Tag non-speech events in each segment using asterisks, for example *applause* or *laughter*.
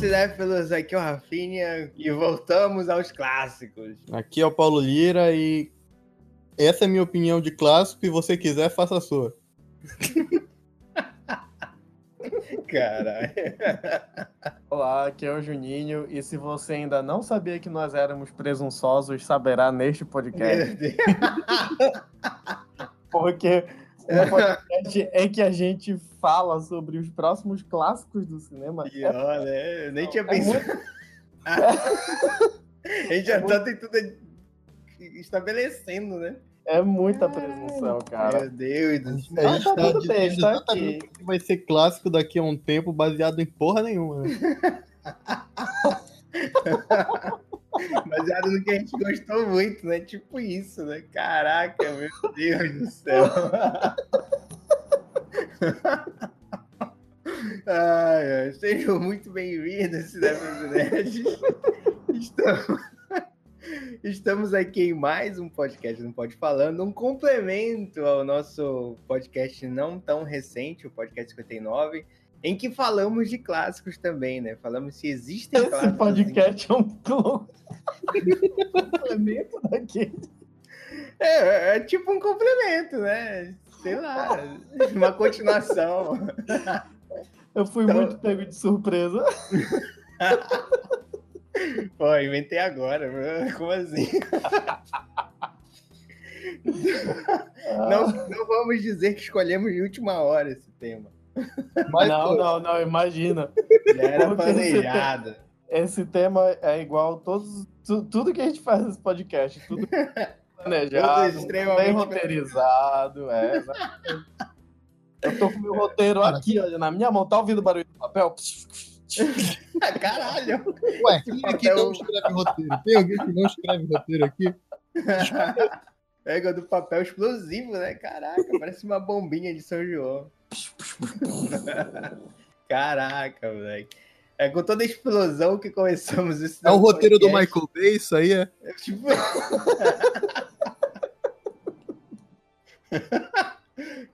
cinéfilos, aqui é o Rafinha e voltamos aos clássicos. Aqui é o Paulo Lira e essa é a minha opinião de clássico e você quiser, faça a sua. *laughs* Caralho. Olá, aqui é o Juninho e se você ainda não sabia que nós éramos presunçosos, saberá neste podcast. *laughs* Porque o podcast é que a gente fala sobre os próximos clássicos do cinema. Pior, né? Eu nem tinha É pensado. *laughs* A gente já É tá tentando estabelecendo, né? É muita presunção, cara. Meu Deus do céu. A gente tá tá tudo dizendo bem, tá exatamente que vai ser clássico daqui a um tempo, baseado em porra nenhuma. Né? *laughs* Baseado no que a gente gostou muito, né? Tipo isso, né? Caraca, meu Deus do céu. *laughs* *laughs* Sejam muito bem-vindos, Nerds. *laughs* Estamos... Estamos aqui em mais um podcast Não Pode Falando, um complemento ao nosso podcast não tão recente, o podcast 59, em que falamos de clássicos também, né? Falamos se existem Esse clássicos. podcast é *laughs* um complemento daquele. É, é tipo um complemento, né? Sei lá, uma continuação. Eu fui Então- muito pego de surpresa. Pô, inventei agora, mano. como assim? Não, não vamos dizer que escolhemos de última hora esse tema. Mas, não, pô, não, não, imagina. Já era planejado. Esse tema é igual todos, tu- tudo que a gente faz nesse podcast, tudo *laughs* planejado, bem roteirizado, é. Eu tô com o meu roteiro aqui, olha, na minha mão, tá ouvindo o barulho do papel? *laughs* Ah, Caralho! Ué, quem aqui papel- não escreve roteiro? Tem alguém que não escreve roteiro aqui? *laughs* Pega do papel explosivo, né? Caraca, parece uma bombinha de São João. *laughs* Caraca, moleque. É com toda a explosão que começamos esse É o roteiro do. Michael Bay, isso aí é? É tipo. *laughs*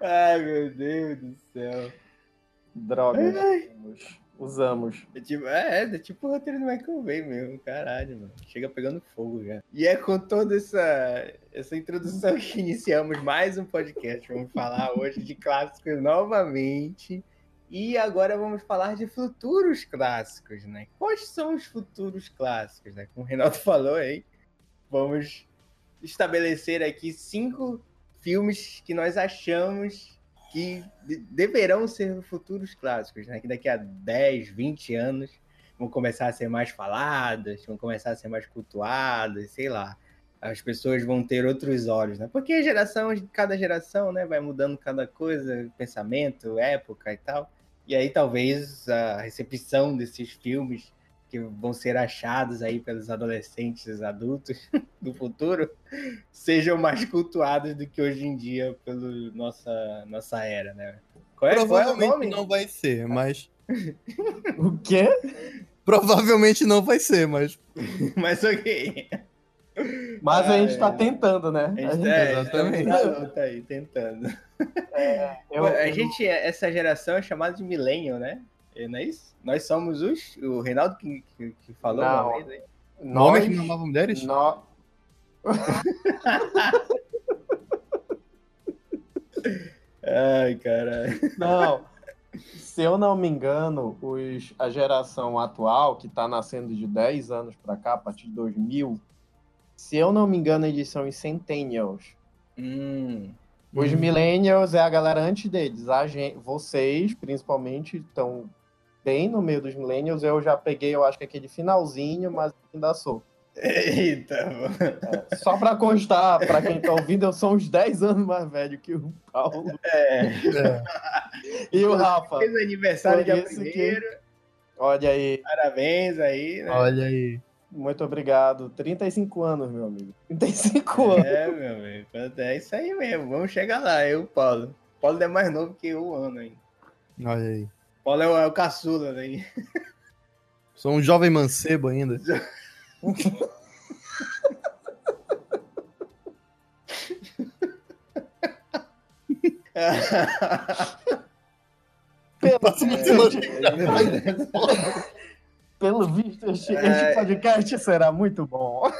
Ai, meu Deus do céu. Droga, Ai. usamos. usamos. É tipo, é, é tipo o roteiro do Michael Bay mesmo, caralho, mano. Chega pegando fogo já. E é com toda essa, essa introdução que iniciamos mais um podcast. Vamos falar hoje de clássicos novamente. E agora vamos falar de futuros clássicos, né? Quais são os futuros clássicos, né? Como o Renato *laughs* falou aí, vamos estabelecer aqui cinco filmes que nós achamos que de- deverão ser futuros clássicos, né? Que daqui a 10, 20 anos vão começar a ser mais faladas, vão começar a ser mais cultuadas, sei lá. As pessoas vão ter outros olhos, né? Porque a geração, cada geração, né, vai mudando cada coisa, pensamento, época e tal. E aí talvez a recepção desses filmes que vão ser achados aí pelos adolescentes adultos *laughs* do futuro sejam mais cultuados do que hoje em dia pela nossa, nossa era, né? Qual é, qual é o Provavelmente nome? não vai ser, mas. *laughs* O quê? Provavelmente não vai ser, mas. *laughs* Mas ok. Mas a gente Ah, tá é. tentando, né? A A gente é, Exatamente. Tá, tá aí, tentando. eu- a gente, essa geração é chamada de millennial, né? É, Não é isso? Nós somos os. O Reinaldo que, que, que falou Não. uma vez aí. Homens que nós, não amavam mulheres? nó- *laughs* Ai, caralho. Não. Se eu não me engano, os, a geração atual, que está nascendo de 10 anos para cá, a partir de 2000, se eu não me engano, eles são os Centennials. Hum. Os Hum. Millennials é a galera antes deles. A gente, vocês, principalmente, estão bem no meio dos Millennials. Eu já peguei, eu acho que aquele finalzinho, mas ainda sou. Eita, mano. É, só para constar, para quem está ouvindo, eu sou uns 10 anos mais velho que o Paulo É. É. e o Rafa. Fez aniversário dia isso que- primeiro. Olha aí. Parabéns aí, né? Olha aí. Muito obrigado. 35 anos, meu amigo. 35 anos. É, meu amigo. É isso aí mesmo. Vamos chegar lá, eu e o Paulo. O Paulo é mais novo que eu ano ainda. Olha aí. Paulo é o, é o caçula, né? *laughs* Sou um jovem mancebo ainda. *laughs* Pelo Passa *laughs* uma amor de semana. Deus. Pelo visto, este, É. este podcast será muito bom. *laughs*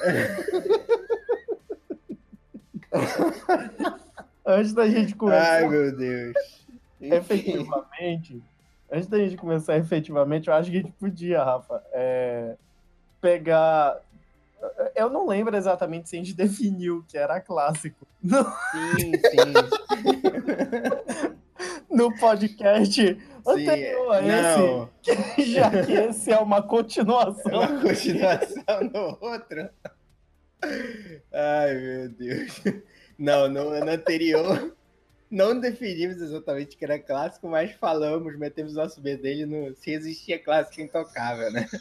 Antes da gente começar Ai, meu Deus. Efetivamente, antes da gente começar efetivamente, eu acho que a gente podia, Rafa, é, pegar. Eu não lembro exatamente se a gente *laughs* definiu que era clássico no, Sim, sim. *laughs* no podcast. Anterior a Não, esse, *laughs* já que esse é uma continuação. uma continuação no outro. Ai, meu Deus. Não, no, no anterior não definimos exatamente o que era clássico, mas falamos, metemos nosso bedelho no se existia clássico intocável, né? *laughs*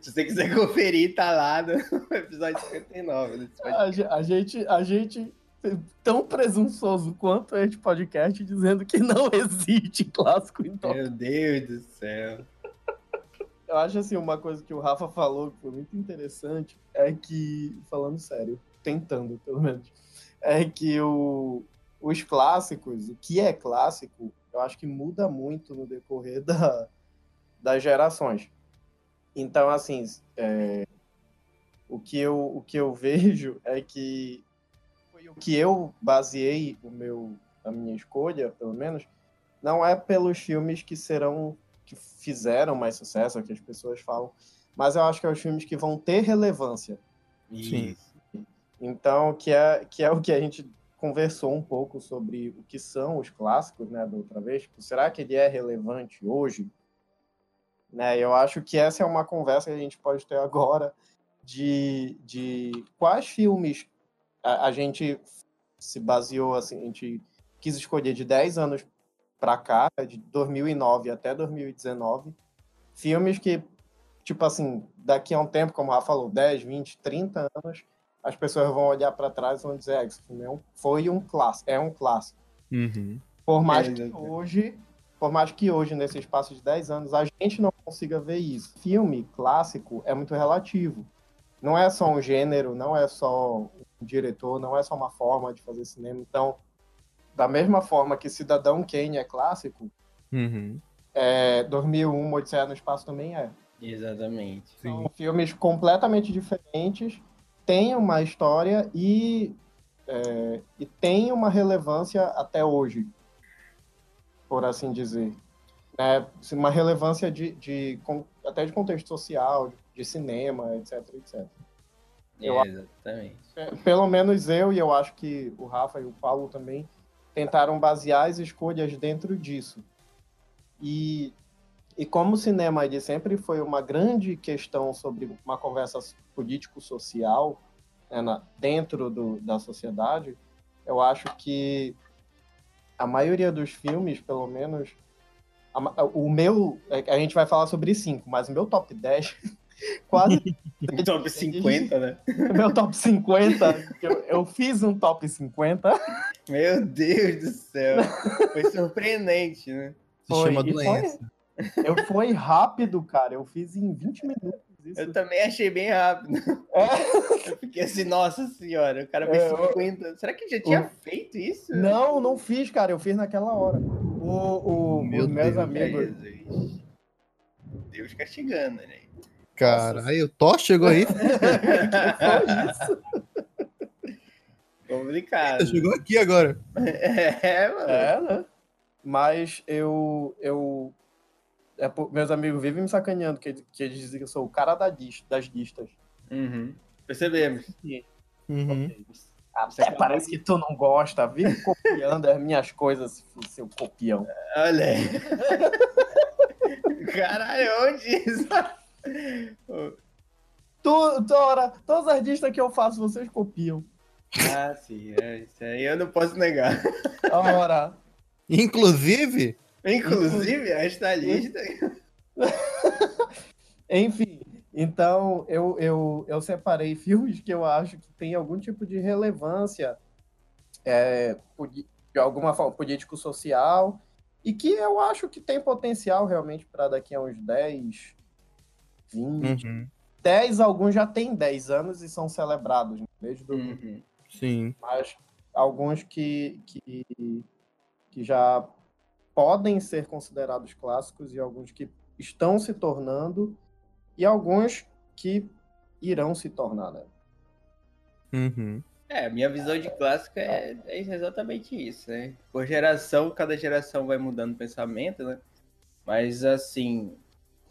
Se você quiser conferir, tá lá no episódio 59 desse podcast. A, ge- a gente, a gente tão presunçoso quanto este podcast dizendo que não *laughs* existe clássico então Meu Deus do céu. Eu acho assim, uma coisa que o Rafa falou que foi muito interessante é que, falando sério, tentando pelo menos, é que o, os clássicos, o que é clássico, eu acho que muda muito no decorrer da, das gerações. Então, assim, é, o, que eu, o que eu *laughs* vejo é que foi o que eu baseei o meu, a minha escolha, pelo menos, não é pelos filmes que serão que fizeram mais sucesso, é que as pessoas falam, mas eu acho que é os filmes que vão ter relevância. Sim. Isso. Então, que é, que é o que a gente conversou um pouco sobre o que são os clássicos, né, da outra vez. Tipo, será que ele é relevante hoje? Né, eu acho que essa é uma conversa que a gente pode ter agora de, de quais filmes a, a gente se baseou, assim, a gente quis escolher de 10 anos para cá, de 2009 até 2019, filmes que, tipo assim, daqui a um tempo, como o Rafa falou, 10, 20, 30 anos, as pessoas vão olhar para trás e vão dizer, ah, esse filme é um- foi um clássico, é um clássico. Uhum. Por mais É, que exatamente. hoje, por mais que hoje, nesse espaço de 10 anos, a gente não consiga ver isso. Filme clássico é muito relativo. Não é só um gênero, não é só um diretor, não é só uma forma de fazer cinema. Então, da mesma forma que Cidadão Kane é clássico, Uhum. é, 2001, Odisseia no Espaço também é. Exatamente. Sim. São filmes completamente diferentes, têm uma história e, é, e têm uma relevância até hoje, por assim dizer. Né? Uma relevância de, de, até de contexto social, de cinema, etc, etc. Eu- Exatamente. Pe- Pelo menos eu, e eu acho que o Rafa e o Paulo também, tentaram basear as escolhas dentro disso. E, e como o cinema ele sempre foi uma grande questão sobre uma conversa político-social né, na- dentro do, da sociedade, eu acho que a maioria dos filmes, pelo menos, a o meu, a gente vai falar sobre cinco, mas o meu top 10, *laughs* quase *laughs* Top 50, né? *laughs* meu top 50, que eu, eu fiz um top 50. Meu Deus do céu. Foi surpreendente, né? Se Foi, chama e foi- doença. Eu fui rápido, cara. Eu fiz em 20 minutos isso. Eu também achei bem rápido. É, Eu fiquei assim, nossa senhora, o cara É, fez eu- 50. Será que já tinha feito isso? não, não fiz, cara. Eu fiz naquela hora. O, o, Meu os meus Deus. Amigos. Jesus. Deus castigando, né? Caralho, o Thor chegou aí. *laughs* Foi isso. Complicado. chegou aqui agora. *laughs* É, mano. É, né? Mas eu. eu é, por- meus amigos vivem me sacaneando, que, que eles dizem que eu sou o cara da das listas. Uhum. Percebemos. Uhum. Você Até parece que tu não gosta, vive copiando as minhas coisas, seu copião. Olha aí. *laughs* Caralho, onde isso? Tu, Tora, todas as listas que eu faço, vocês copiam. Ah, sim. É, isso aí eu não posso negar. Ora, Inclusive, Inclusive, esta lista. *laughs* enfim, então eu, eu, eu separei filmes que eu acho que tem algum tipo de relevância é, de alguma forma político-social e que eu acho que tem potencial realmente para daqui a uns 10, 20. uhum. 10, alguns já têm 10 anos e são celebrados, né? desde do, Uhum. sim. mas alguns que, que, que já podem ser considerados clássicos e alguns que estão se tornando e alguns que irão se tornar, né? Uhum. É, a minha visão de clássico é, é exatamente isso, né? Por geração, cada geração vai mudando o pensamento, né? Mas, assim,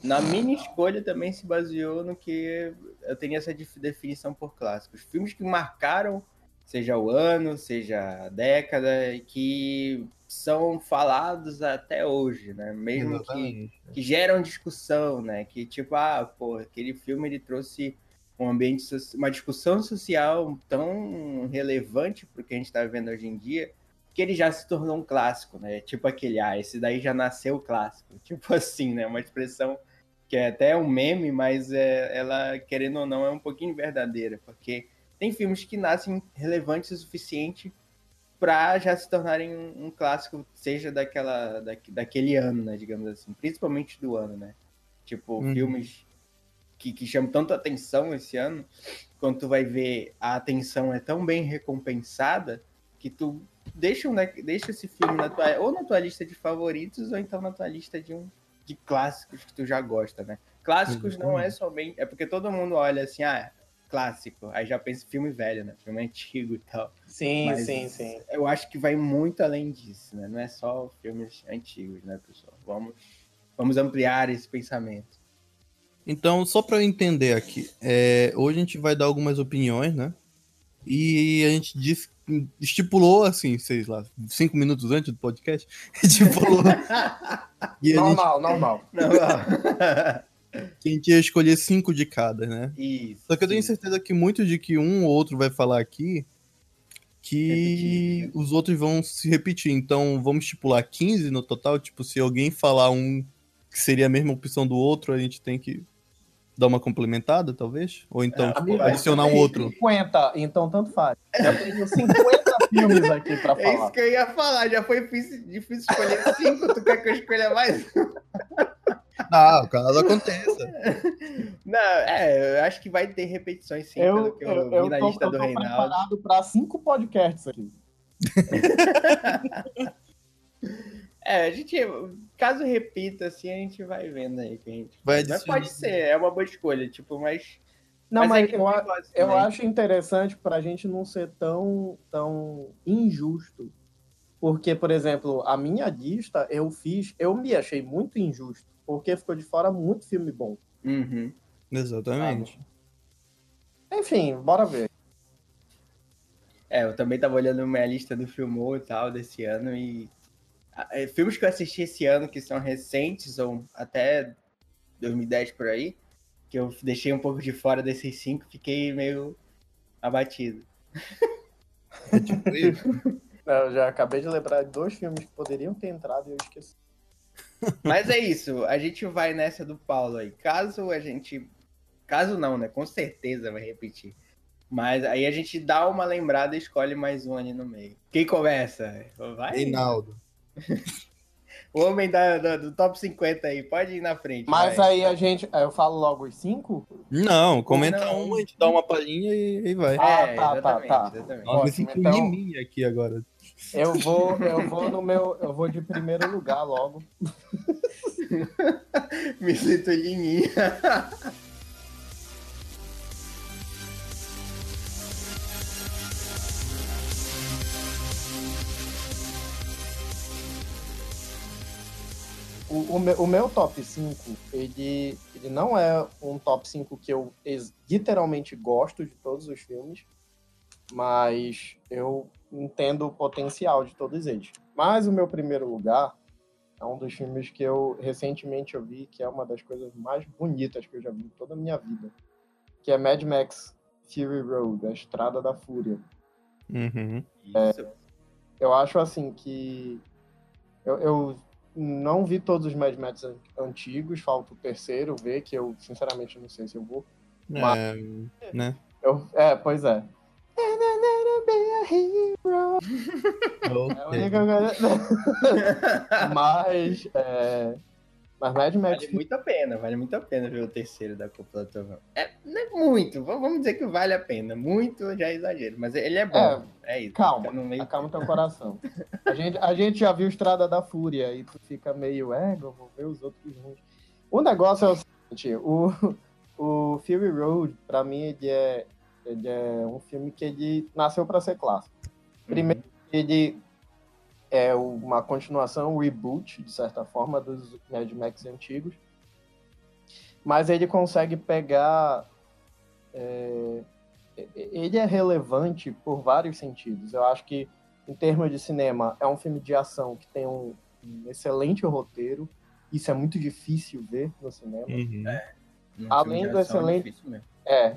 na minha escolha também se baseou no que eu tenho essa def- definição por clássicos. Filmes que marcaram, seja o ano, seja a década, e que são falados até hoje, né? Mesmo que Exatamente. que geram discussão, né? Que tipo, ah, pô, aquele filme ele trouxe um ambiente, uma discussão social tão relevante pro que a gente tá vivendo hoje em dia, que ele já se tornou um clássico, né? Tipo aquele, ah, esse daí já nasceu clássico. *laughs* Tipo assim, né? Uma expressão que é até um meme, mas é, ela, querendo ou não, é um pouquinho verdadeira, porque tem filmes que nascem relevantes o suficiente para já se tornarem um, um clássico, seja daquela, da, daquele ano, né, digamos assim, principalmente do ano, né? Tipo, Uhum. filmes que, que chamam tanto atenção esse ano, quando tu vai ver a atenção é tão bem recompensada que tu deixa, um, da- deixa esse filme na tua, ou na tua lista de favoritos ou então na tua lista de um de clássicos que tu já gosta, né? Clássicos não é somente, é porque todo mundo olha assim, ah, clássico, aí já pensa em filme velho, né? Filme *laughs* antigo e tal. Sim, Mas sim, sim. Eu acho que vai muito além disso, né? Não é só filmes antigos, né, pessoal? Vamos, vamos ampliar esse pensamento. Então, só para eu entender aqui, é, hoje a gente vai dar algumas opiniões, né? E a gente disse, estipulou, assim, sei lá, cinco minutos antes do podcast, *laughs* estipulou e a gente, Normal, normal. *laughs* Que a gente ia escolher cinco de cada, né? Isso. Só que eu tenho sim. certeza que muito de que um ou outro vai falar aqui que Repetir. os outros vão se repetir. Então, vamos estipular 15 no total. Tipo, se alguém falar um que seria a mesma opção do outro, a gente tem que dar uma complementada, talvez? Ou então, É, tipo, amigo, adicionar um outro. 50, então tanto faz. Já tenho *laughs* 50 filmes aqui pra É isso falar. que eu ia falar, já foi difícil, difícil escolher cinco, tu quer que eu escolha mais? *laughs* Ah, caso aconteça. Não, é, eu acho que vai ter repetições sim, pelo Eu, que eu, eu, vi na tô, lista eu do tô Reinaldo. preparado pra cinco podcasts aqui. *laughs* É, a gente, caso repita assim, a gente vai vendo aí. Que a gente... Vai mas pode ser, é uma boa escolha, tipo, mas... Não, mas, é que eu, a- negócio eu também. acho interessante pra gente não ser tão, tão injusto. Porque, por exemplo, a minha lista eu fiz, eu me achei muito injusto. Porque ficou de fora muito filme bom. Uhum. Exatamente. Enfim, bora ver. É, eu também tava olhando minha lista do Filmou e tal, desse ano, e... ah, é, filmes que eu assisti esse ano, que são recentes, ou até 2010 por aí, que eu deixei um pouco de fora desses cinco, fiquei meio abatido. É tipo isso. *laughs* Eu já acabei de lembrar de dois filmes que poderiam ter entrado e eu esqueci. Mas é isso, a gente vai nessa do Paulo aí. Caso a gente. Caso não, né? Com certeza vai repetir. Mas aí a gente dá uma lembrada e escolhe mais um ali no meio. Quem começa? Vai? Reinaldo. *laughs* O homem da, da- do top 50 aí, pode ir na frente. Mas vai. aí a gente. Eu falo logo os cinco? Não, comenta Não. um, a gente dá uma palhinha e, e vai. Ah, É, tá, tá, tá. exatamente. Nossa, me sinto então- aqui agora. Eu vou, eu vou no meu. Eu vou de primeiro lugar logo. *laughs* Me sinto em *laughs* O, o, meu, o meu top 5, ele, ele não é um top 5 que eu ex- literalmente gosto de todos os filmes, mas eu entendo o potencial de todos eles. Mas o meu primeiro lugar é um dos filmes que eu recentemente eu vi, que é uma das coisas mais bonitas que eu já vi em toda a minha vida, que é Mad Max Fury Road, A Estrada da Fúria. Uhum. Isso. Eu acho assim que eu, eu não vi todos os Mad Max an- antigos, falta o terceiro ver, que eu sinceramente não sei se eu vou. É, né? Eu, é, pois é. *laughs* É a Ok. única coisa- *laughs* Mas, é, mas Mad Max Vale muito a pena, vale muito a pena ver o terceiro da Cúpula do Trovão. É, não é muito, vamos dizer que vale a pena. Muito já é exagero, mas ele é bom. É, isso. calma, meio- acalma teu coração. A gente, a gente já viu Estrada da Fúria e tu fica meio, é, eu vou ver os outros juntos. O negócio é o seguinte, o, o Fury Road, pra mim, ele é, ele é um filme que ele nasceu para ser clássico. Primeiro, ele é uma continuação, um reboot, de certa forma, dos Mad Max antigos. Mas ele consegue pegar. É, ele é relevante por vários sentidos. Eu acho que, em termos de cinema, é um filme de ação que tem um, um excelente roteiro. Isso é muito difícil ver no cinema. Uhum. É. Além do excelente. É,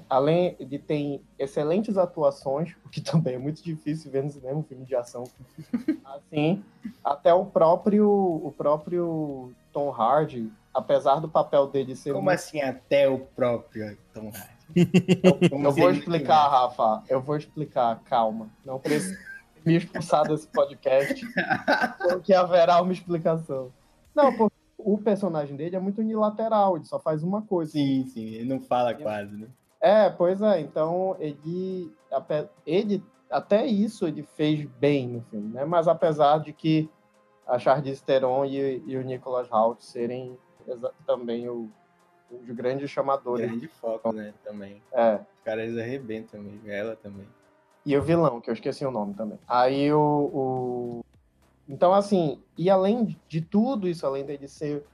além de ter excelentes atuações, o que *laughs* também é muito difícil ver no cinema um filme de ação. *laughs* assim, até o próprio o próprio Tom Hardy, apesar do papel dele ser Como muito... assim até o próprio Tom Hardy? Eu vou explicar, Rafa. Eu vou explicar, calma. Não precisa *laughs* me expulsar desse podcast, porque haverá uma explicação. Não, porque o personagem dele é muito unilateral, ele só faz uma coisa. Sim, sim, ele não fala quase, né? É, pois é, então ele, ele até isso ele fez bem no filme, né? Mas apesar de que a Charlize Theron e, e o Nicholas Hoult serem também o, os grandes chamadores. Grande foco, né? Também. É. Os caras arrebentam mesmo, ela também. E o vilão, que eu esqueci o nome também. Aí o, o... Então, assim, e além de tudo isso, além dele ser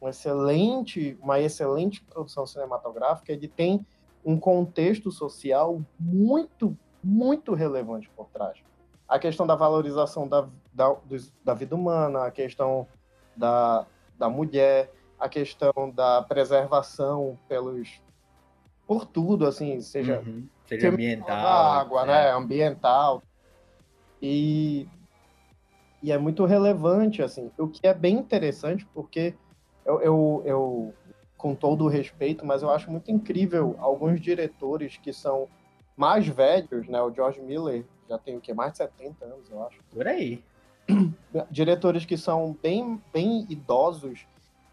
um excelente, uma excelente produção cinematográfica, ele tem um contexto social muito, muito relevante por trás. A questão da valorização da, da, da vida humana, a questão da, da mulher, a questão da preservação pelos por tudo, assim, seja, uhum. seja ambiental, água, é. né, ambiental. E, e é muito relevante, assim, o que é bem interessante, porque eu, eu, eu com todo o respeito, mas eu acho muito incrível alguns diretores que são mais velhos, né? O George Miller já tem o que mais de 70 anos, eu acho. Por aí. *clears throat* Diretores que são bem, bem idosos,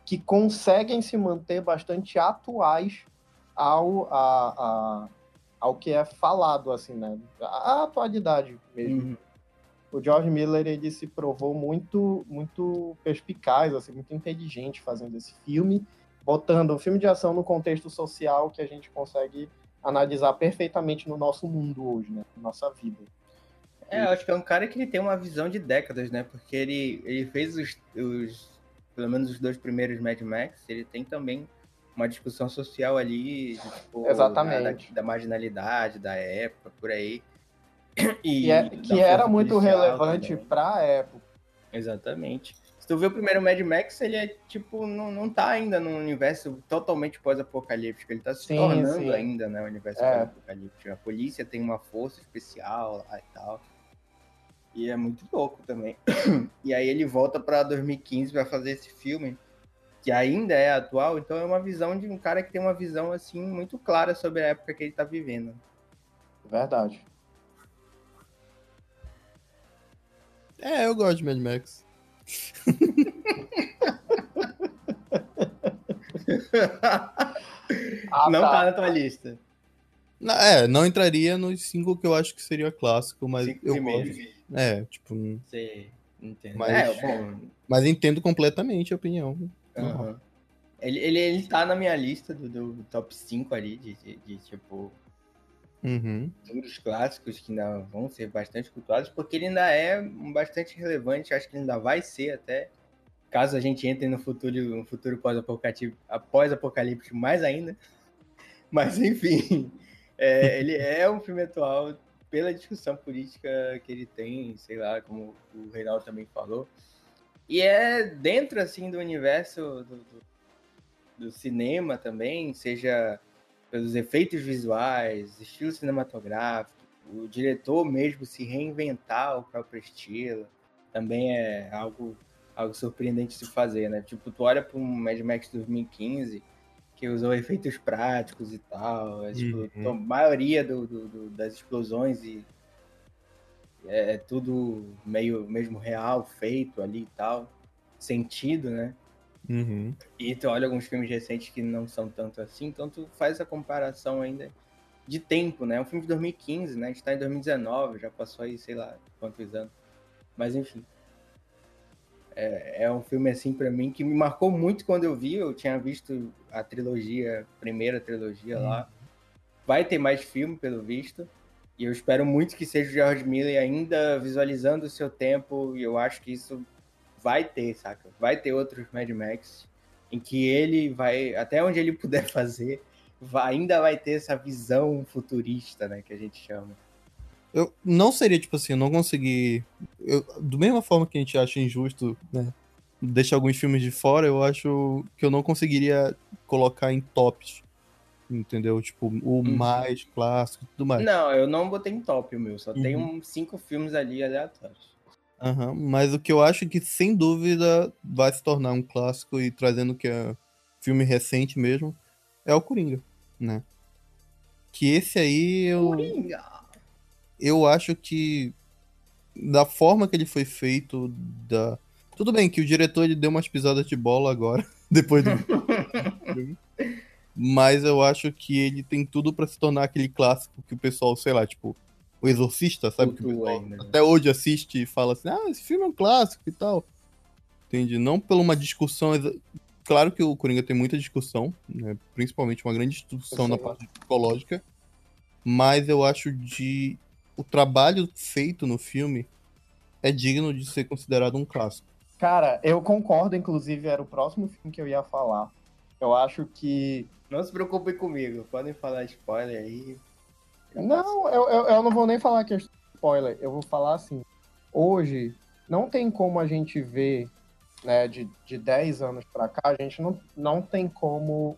que conseguem se manter bastante atuais ao, a, a, ao que é falado, assim, né? A atualidade mesmo. Uhum. O George Miller ele se provou muito, muito perspicaz, assim, muito inteligente fazendo esse filme botando um filme de ação no contexto social que a gente consegue analisar perfeitamente no nosso mundo hoje, né? Na nossa vida. É, eu acho que é um cara que ele tem uma visão de décadas, né? Porque ele, ele fez os, os pelo menos os dois primeiros Mad Max, ele tem também uma discussão social ali, tipo, Exatamente. Da, da, marginalidade da época, por aí. E, é, que era muito relevante para a época. Exatamente. Se tu vê o primeiro Mad Max, ele é tipo, não, não tá ainda num universo totalmente pós-apocalíptico. Ele tá se sim, tornando sim. ainda, né? O universo é. pós-apocalíptico. A polícia tem uma força especial lá e tal. E é muito louco também. *coughs* e aí ele volta pra 2015 pra fazer esse filme, que ainda é atual, então é uma visão de um cara que tem uma visão, assim, muito clara sobre a época que ele tá vivendo. Verdade. É, eu gosto de Mad Max ah, não tá. tá. na tua lista. É, não entraria nos cinco que eu acho que seria clássico, mas cinco eu gosto. É, tipo. Sei, entendo. Mas, é, bom... mas entendo completamente a opinião. Uhum. Ele, ele, ele tá na minha lista do, do top 5 ali, de, de, de tipo. Uhum. Dos clássicos que ainda vão ser bastante cultuados, porque ele ainda é bastante relevante, acho que ainda vai ser até, caso a gente entre no futuro, futuro pós-apocalíptico, após-apocalíptico mais ainda. *laughs* Mas enfim, *laughs* é, ele é um filme atual pela discussão política que ele tem, sei lá, como o Reinaldo também falou. E é dentro assim do universo do, do, do cinema também, seja pelos efeitos visuais, estilo cinematográfico, o diretor mesmo se reinventar o próprio estilo, também é algo, algo surpreendente de se fazer, né? Tipo, tu olha para um Mad Max 2015 que usou efeitos práticos e tal, é, tipo, uhum. a maioria do, do, do, das explosões e é, é tudo meio mesmo real, feito ali e tal, sentido, né? Uhum. E tu olha alguns filmes recentes que não são tanto assim, então tu faz a comparação ainda de tempo, né? É um filme de 2015, né? A gente tá em 2019, já passou aí, sei lá, quantos anos. Mas enfim. É, é um filme, assim, para mim, que me marcou muito quando eu vi. Eu tinha visto a trilogia, a primeira trilogia lá. Uhum. Vai ter mais filme, pelo visto. E eu espero muito que seja o George Miller ainda visualizando o seu tempo. E eu acho que isso vai ter, saca? Vai ter outros Mad Max em que ele vai, até onde ele puder *laughs* fazer, vai, ainda vai ter essa visão futurista, né, que a gente chama. Eu não seria, tipo assim, eu não consegui. Eu, do mesma forma que a gente acha injusto, né? Deixar alguns filmes de fora, eu acho que eu não conseguiria colocar em tops. Entendeu? Tipo, o uhum. mais clássico e tudo mais. Não, eu não botei em top o meu, só uhum. tem cinco filmes ali aleatórios. Uhum, mas o que eu acho que, sem dúvida, vai se tornar um clássico e trazendo que é filme recente mesmo, é o Coringa, né? Que esse aí eu. Coringa! eu acho que da forma que ele foi feito, da tudo bem que o diretor ele deu umas pisadas de bola agora, *laughs* depois do *laughs* mas eu acho que ele tem tudo para se tornar aquele clássico que o pessoal, sei lá, tipo, o Exorcista, sabe? que o pessoal ainda, né? até hoje assiste e fala assim, ah, esse filme é um clássico e tal. Entende? Não por uma discussão. Claro que o Coringa tem muita discussão, né? principalmente uma grande discussão na parte psicológica, mas eu acho de o trabalho feito no filme é digno de ser considerado um clássico. Cara, eu concordo, inclusive era o próximo filme que eu ia falar. Eu acho que. Não se preocupe comigo, podem falar spoiler aí. Não, eu, eu, eu, não vou nem falar que é spoiler, eu vou falar assim. Hoje, não tem como a gente ver, né, de, de 10 anos pra cá, a gente não, não tem como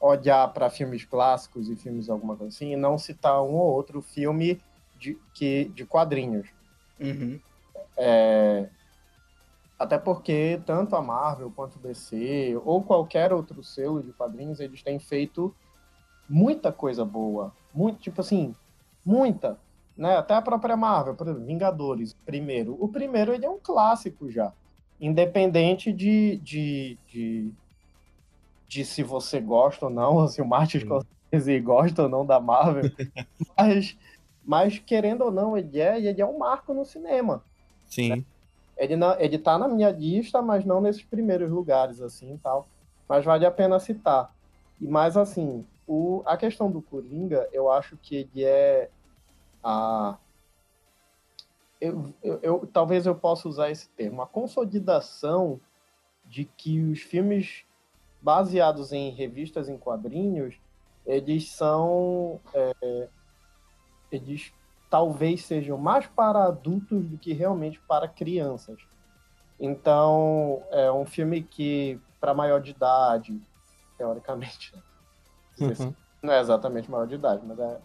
olhar para filmes clássicos e filmes alguma coisa assim e não citar um ou outro filme de, que, de quadrinhos. Uhum. É, até porque tanto a Marvel quanto o DC, ou qualquer outro selo de quadrinhos, eles têm feito muita coisa boa. Muito, tipo assim, muita. Né? Até a própria Marvel, por exemplo, Vingadores, primeiro. O primeiro ele é um clássico já. Independente de, de, de, de se você gosta ou não, *laughs* se o Martin Scorsese gosta ou não da Marvel. *laughs* mas mas, querendo ou não, ele é, ele é um marco no cinema. Sim. Né? Ele, não, ele tá na minha lista, mas não nesses primeiros lugares, assim, tal. Mas vale a pena citar. E mais assim, o, a questão do Coringa, eu acho que ele é a... Eu, eu, eu, talvez eu possa usar esse termo, a consolidação de que os filmes baseados em revistas em quadrinhos, eles são é, eles talvez sejam mais para adultos do que realmente para crianças. Então, é um filme que, para maior de idade, teoricamente, né? Uhum. não é exatamente maior de idade, mas é,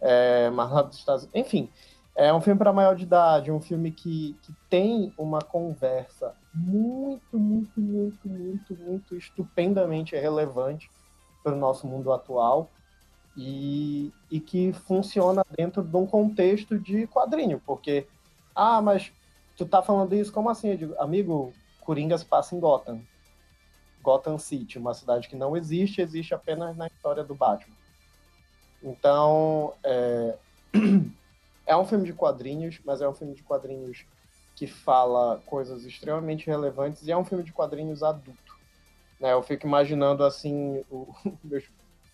é mas lá dos Estados Enfim, é um filme para maior de idade, um filme que, que tem uma conversa muito, muito, muito, muito, muito estupendamente relevante para o nosso mundo atual e, e que funciona dentro de um contexto de quadrinho, porque, ah, mas tu tá falando isso, como assim? Eu digo, amigo, Coringa se passa em Gotham. Gotham City, uma cidade que não existe, existe apenas na história do Batman. Então, é, *clears throat* é um filme de quadrinhos, mas é um filme de quadrinhos que fala coisas extremamente relevantes e é um filme de quadrinhos adulto. Né? Eu fico imaginando, assim, o, *laughs* meus,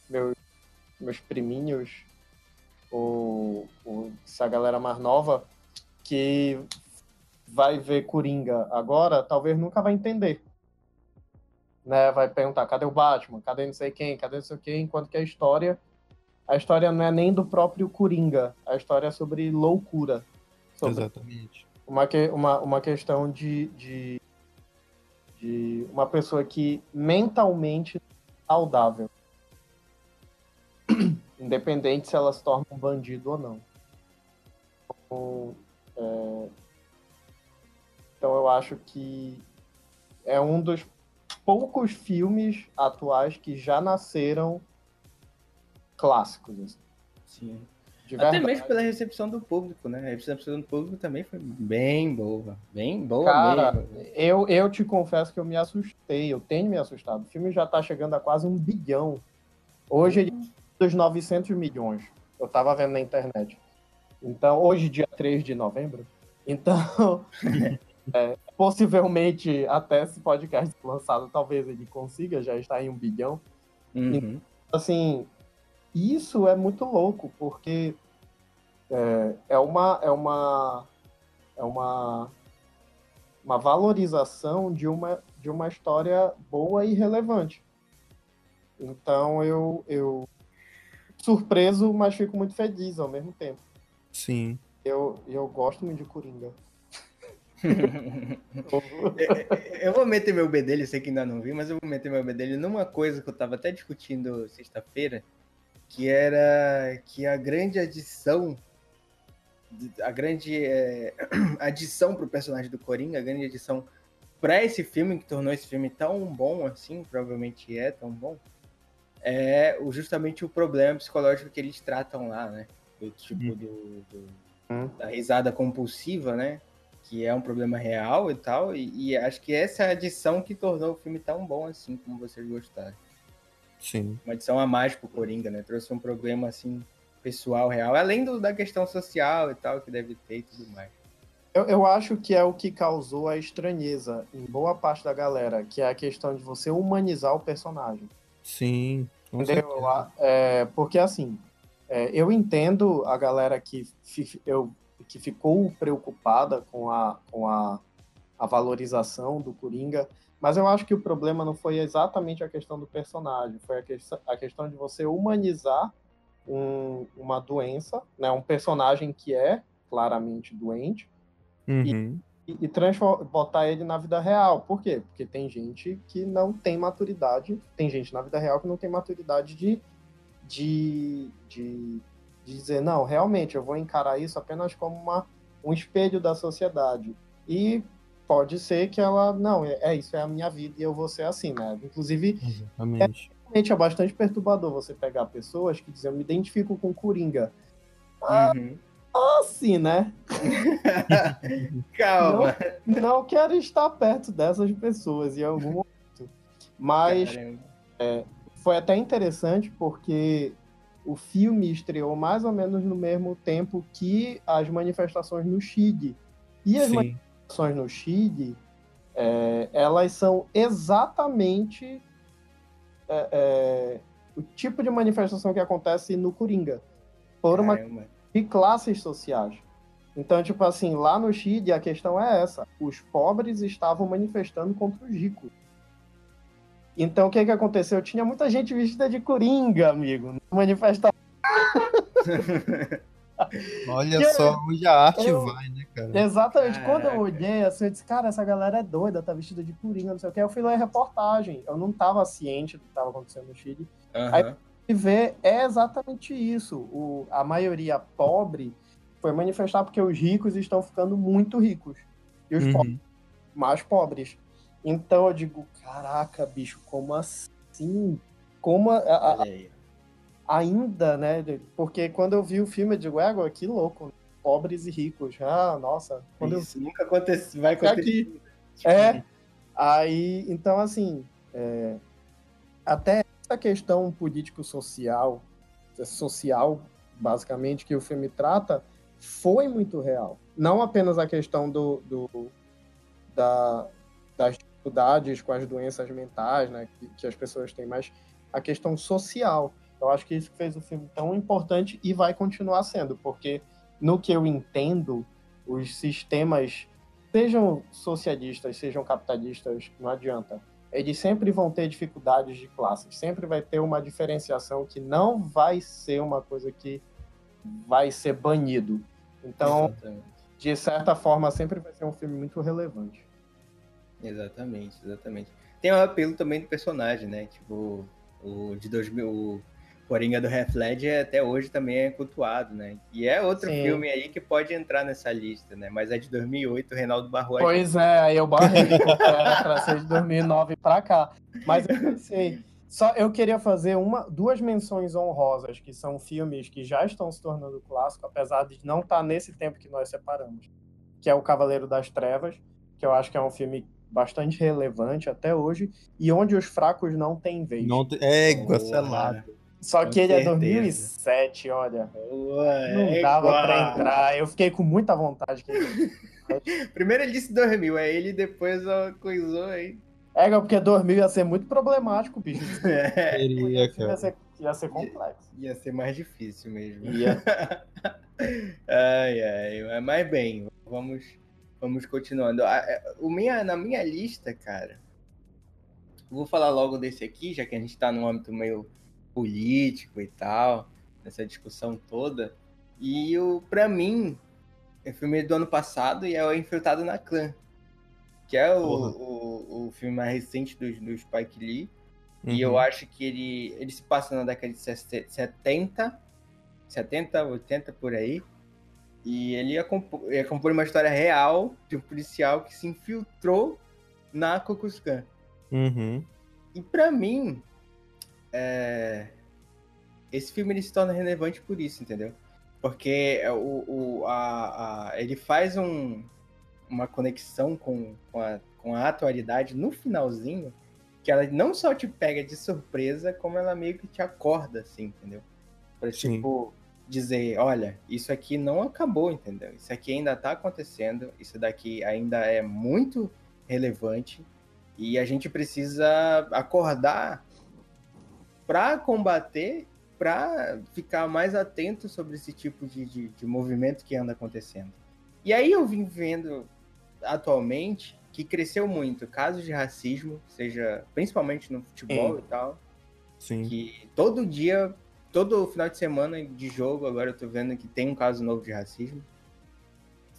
meus meus priminhos, essa galera mais nova, que vai ver Coringa agora, talvez nunca vai entender. Né? Vai perguntar, cadê o Batman? Cadê não sei quem? Cadê não sei quem? Enquanto que a história, a história não é nem do próprio Coringa, a história é sobre loucura. Sobre Exatamente. Uma, que, uma, uma questão de, de, de uma pessoa que mentalmente saudável. *clears throat* independente se ela se torna um bandido ou não. Então, é... então eu acho que é um dos poucos filmes atuais que já nasceram clássicos. Assim. Sim. Até mesmo pela recepção do público, né? A recepção do público também foi bem boa. Bem boa Cara, mesmo. Eu, eu te confesso que eu me assustei. Eu tenho me assustado. O filme já tá chegando a quase um bilhão. Hoje ele dos 900 milhões. Eu estava vendo na internet. Então, hoje, dia 3 de novembro. Então, *laughs* é, possivelmente até esse podcast lançado, talvez ele consiga, já está em um bilhão. Uhum. Assim, isso é muito louco, porque é, é uma é uma é uma uma valorização de uma de uma história boa e relevante. Então eu eu surpreso, mas fico muito feliz ao mesmo tempo. Sim. Eu eu gosto muito de Coringa. *laughs* eu vou meter meu B dele, sei que ainda não vi, mas eu vou meter meu B dele numa coisa que eu tava até discutindo sexta-feira, que era que a grande adição a grande é, *clears throat* adição pro personagem do Coringa, a grande adição para esse filme que tornou esse filme tão bom assim, provavelmente é tão bom, é justamente o problema psicológico que eles tratam lá, né? Do tipo hum. do, do hum. da risada compulsiva, né? Que é um problema real e tal, e, e, acho que essa é a adição que tornou o filme tão bom assim, como vocês gostaram. Sim. Uma adição a mais pro Coringa, né? Trouxe um problema, assim, pessoal, real, além do, da questão social e tal, que deve ter e tudo mais. Eu, eu acho que é o que causou a estranheza em boa parte da galera, que é a questão de você humanizar o personagem. Sim. Entendeu? É, porque, assim, é, eu entendo a galera que eu que ficou preocupada com a, com a, a valorização do Coringa, mas eu acho que o problema não foi exatamente a questão do personagem, foi a, que, a questão de você humanizar um, uma doença, né, um personagem que é claramente doente, uhum. e, e botar ele na vida real. Por quê? Porque tem gente que não tem maturidade, tem gente na vida real que não tem maturidade de, de, de de dizer, não, realmente eu vou encarar isso apenas como uma, um espelho da sociedade. E pode ser que ela, não, é, é isso, é a minha vida e eu vou ser assim, né? Inclusive, Exatamente. É, é bastante perturbador você pegar pessoas que dizem, eu me identifico com Coringa. Ah, uhum. assim, né? *laughs* Calma. Não, não, quero estar perto dessas pessoas em algum momento. Mas é, foi até interessante porque o filme estreou mais ou menos no mesmo tempo que as manifestações no Chile. E as Sim. manifestações no Chile, é, elas são exatamente é, é, o tipo de manifestação que acontece no Coringa. Por uma de classes sociais. Então, tipo assim, lá no Chile a questão é essa. Os pobres estavam manifestando contra os ricos. Então, o que que aconteceu? Tinha muita gente vestida de coringa, amigo, na manifestação. *laughs* Olha que só onde a arte eu... vai, né, cara? Exatamente. Caraca. Quando eu olhei, assim, eu disse, cara, essa galera é doida, tá vestida de coringa, não sei o que. Eu fui ler reportagem. Eu não tava ciente do que tava acontecendo no Chile. Uhum. Aí e ver é exatamente isso. O, a maioria pobre foi manifestar porque os ricos estão ficando muito ricos. E os uhum. pobres mais pobres. Então eu digo, caraca, bicho, como assim? Como a, a, ainda, né? Porque quando eu vi o filme, eu digo, que louco, pobres e ricos. Ah, nossa. Quando Isso eu... nunca acontece, vai acontecer. Aqui. É. Aí, então, assim, é, até essa questão político-social, social, basicamente, que o filme trata, foi muito real. Não apenas a questão do, do da, das dificuldades com as doenças mentais, né, que, que, as pessoas têm, mas a questão social. Eu acho que isso fez o filme tão importante e vai continuar sendo, porque no que eu entendo, os sistemas, sejam socialistas, sejam capitalistas, não adianta. Eles sempre vão ter dificuldades de classes, sempre vai ter uma diferenciação que não vai ser uma coisa que vai ser banido. Então, de certa forma, sempre vai ser um filme muito relevante. Exatamente, exatamente. Tem o apelo também do personagem, né? Tipo, o de 2000, o Coringa do Half Ledger até hoje também é cultuado, né? E é outro Sim. filme aí que pode entrar nessa lista, né? Mas é de 2008, o Reinaldo Barroso. Pois é, aí eu barrei *laughs* para ser de 2009 para cá. Mas eu pensei, só eu queria fazer uma, duas menções honrosas, que são filmes que já estão se tornando clássico, apesar de não estar nesse tempo que nós separamos. Que é O Cavaleiro das Trevas, que eu acho que é um filme bastante relevante até hoje e onde os fracos não têm vez. Não te... Égua, selado. Só Com que ele é certeza. 2007, olha. Ué, Não é dava igual. pra entrar. Eu fiquei com muita vontade. que ele- *laughs* Primeiro ele disse 2000, aí ele depois coisou aí. É, porque 2000 ia ser muito problemático, bicho. *laughs* É, Seria, Ia cara. ser, ia ser complexo. ia ser mais difícil mesmo. Ia. *laughs* Ai, ai, mas bem, vamos, vamos continuando. A- a- O minha, na minha lista, cara, vou falar logo desse aqui, já que a gente tá num âmbito meio político e tal, nessa discussão toda. E o, pra mim, é o filme do ano passado e é o Infiltrado na Clã, que é o, o, o filme mais recente do, do Spike Lee. E Uhum. eu acho que ele, ele se passa na década de 70, 70, 80 por aí. E ele ia compor, ia compor uma história real de um policial que se infiltrou na Ku Klux Klan. Uhum. E pra mim, é, esse filme ele se torna relevante por isso, entendeu? Porque é o, o- a- a- ele faz um- uma conexão com, com, a, com a atualidade no finalzinho, que ela não só te pega de surpresa, como ela meio que te acorda, assim, entendeu? Pra, Sim. Dizer, olha, isso aqui não acabou, entendeu? Isso aqui ainda tá acontecendo, isso daqui ainda é muito relevante, e a gente precisa acordar para combater, para ficar mais atento sobre esse tipo de, de, de movimento que anda acontecendo. E aí eu vim vendo atualmente que cresceu muito casos de racismo, seja principalmente no futebol Sim. e tal, Sim. que todo dia, todo final de semana de jogo, agora eu tô vendo que tem um caso novo de racismo.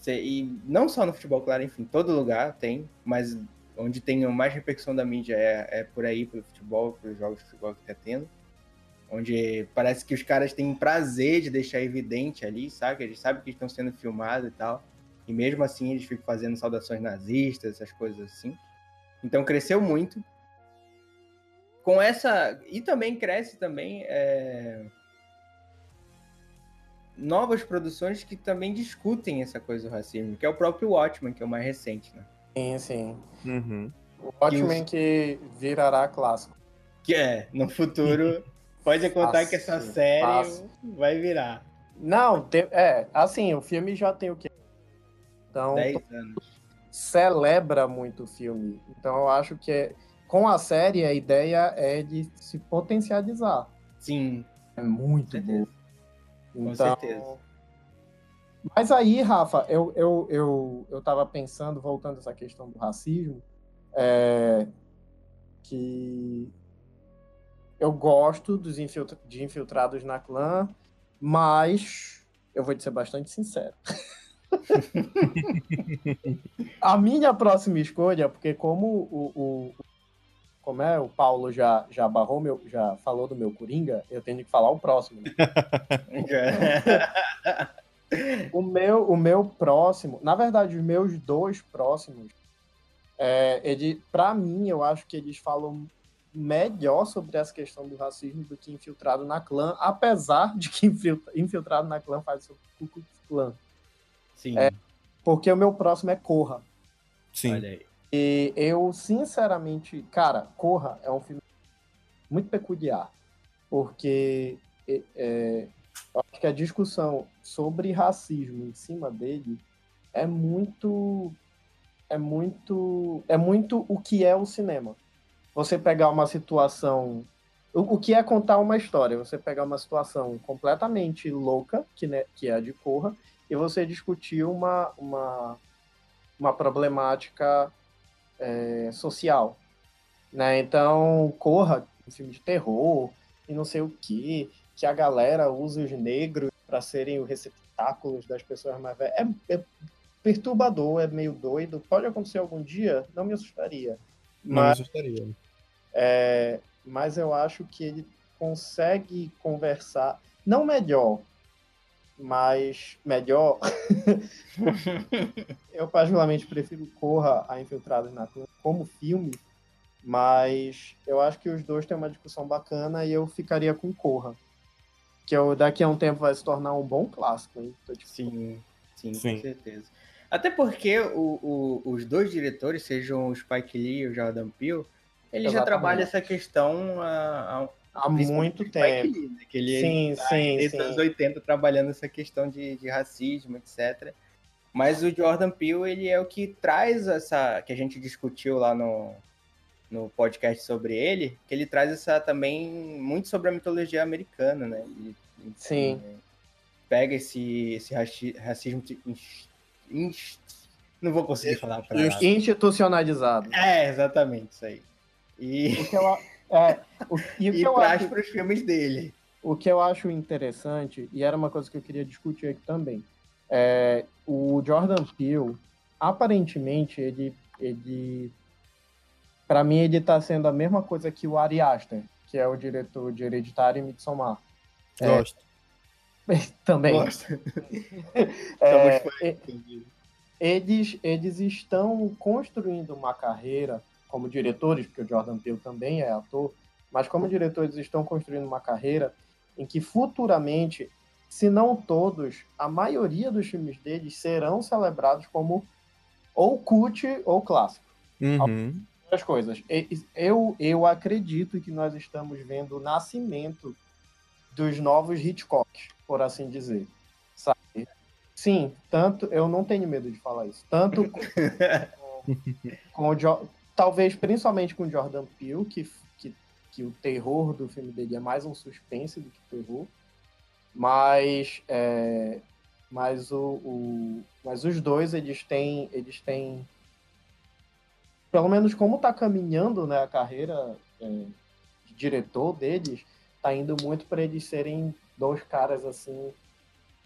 E não só no futebol, claro, enfim, todo lugar tem, mas onde tem mais repercussão da mídia é, é por aí, pelo futebol, pelos jogos de futebol que tá tendo. Onde parece que os caras têm prazer de deixar evidente ali, sabe? Eles sabem que estão sendo filmados e tal. E mesmo assim eles ficam fazendo saudações nazistas, essas coisas assim. Então cresceu muito. Com essa. E também cresce também. é, Novas produções que também discutem essa coisa do racismo, que é o próprio Watchmen, que é o mais recente, né? Sim, sim. Uhum. O Watchmen que virará clássico. Que é, no futuro, *laughs* pode contar que essa série fácil. vai virar Não, te- é, assim, o filme já tem o quê? Então, 10 anos. celebra muito o filme. Então, eu acho que é- com a série a ideia é de se potencializar. Sim, É muito Com bom. certeza. Com Então, certeza. Mas aí, Rafa, eu, eu, eu, eu tava pensando, voltando a essa questão do racismo, é, que eu gosto dos infiltra- de infiltrados na clã, mas eu vou te ser bastante sincero. *laughs* a minha próxima escolha, porque como o, o- como é, o Paulo já, já barrou meu, já falou do meu Coringa, eu tenho que falar o próximo. né? *laughs* O meu, o meu próximo, na verdade, os meus dois próximos, é, ele, para mim, eu acho que eles falam melhor sobre essa questão do racismo do que Infiltrado na Clã, apesar de que Infiltra- Infiltrado na Clã faz sobre o Ku Klux Klan. Sim, É. Porque o meu próximo é Corra. Sim. olha aí. E eu, sinceramente, cara, Corra é um filme muito peculiar, porque é, acho que a discussão sobre racismo em cima dele é muito, é muito, é muito o que é o cinema. Você pegar uma situação, o, o que é contar uma história? Você pegar uma situação completamente louca, que, né, que é a de Corra, e você discutir uma, uma, uma problemática é, social, né? Então, Corra, um filme de terror e não sei o que, que a galera usa os negros para serem os receptáculos das pessoas mais velhas. É, é perturbador, é meio doido. Pode acontecer algum dia, não me assustaria. Não me Mas, assustaria. é, mas eu acho que ele consegue conversar, não melhor, mas melhor. *laughs* eu particularmente prefiro Corra a Infiltrados na Clã como filme, mas eu acho que os dois têm uma discussão bacana e eu ficaria com Corra. Que eu, daqui a um tempo vai se tornar um bom clássico, hein? Tô, tipo, Sim, sim, Sim. com certeza. Até porque o, o- os dois diretores, sejam o Spike Lee e o Jordan Peele, eles já Exatamente. trabalham essa questão há, há- muito tempo. Lee, né, que ele Sim, tá sim, desde os sim. anos 80 trabalhando essa questão de, de racismo, etc. Mas o Jordan Peele, ele é o que traz essa, que a gente discutiu lá no, no podcast sobre ele, que ele traz essa também, muito sobre a mitologia americana, né? Ele- ele, Sim. é, pega esse, esse raci- racismo, não vou conseguir falar pra Inst- Institucionalizado. É, exatamente, isso aí. E, O que eu, a- *laughs* é, o, *laughs* e o que e eu traz acho para os filmes dele. O que eu acho interessante, e era uma coisa que eu queria discutir aqui também, é o Jordan Peele, aparentemente, ele, ele para mim, ele tá sendo a mesma coisa que o Ari Aster, que é o diretor de Hereditário e Midsommar. É, Gosto. *laughs* Também. Gosto. *laughs* É, Somos fãs, e- inclusive. eles, eles estão construindo uma carreira como diretores, porque o Jordan Peele também é ator, mas como diretores estão construindo uma carreira em que futuramente, se não todos, a maioria dos filmes deles serão celebrados como ou cult ou clássico. Uhum. As coisas. Eu, eu acredito que nós estamos vendo o nascimento dos novos Hitchcock, por assim dizer. Sabe? Sim, tanto eu não tenho medo de falar isso. Tanto *laughs* com, com o Jo- talvez principalmente com Jordan Peele, que, que, que o terror do filme dele é mais um suspense do que terror. Mas é, mas o, o- mas os dois eles têm eles têm pelo menos como tá caminhando né, a carreira é, de diretor deles, tá indo muito para eles serem dois caras assim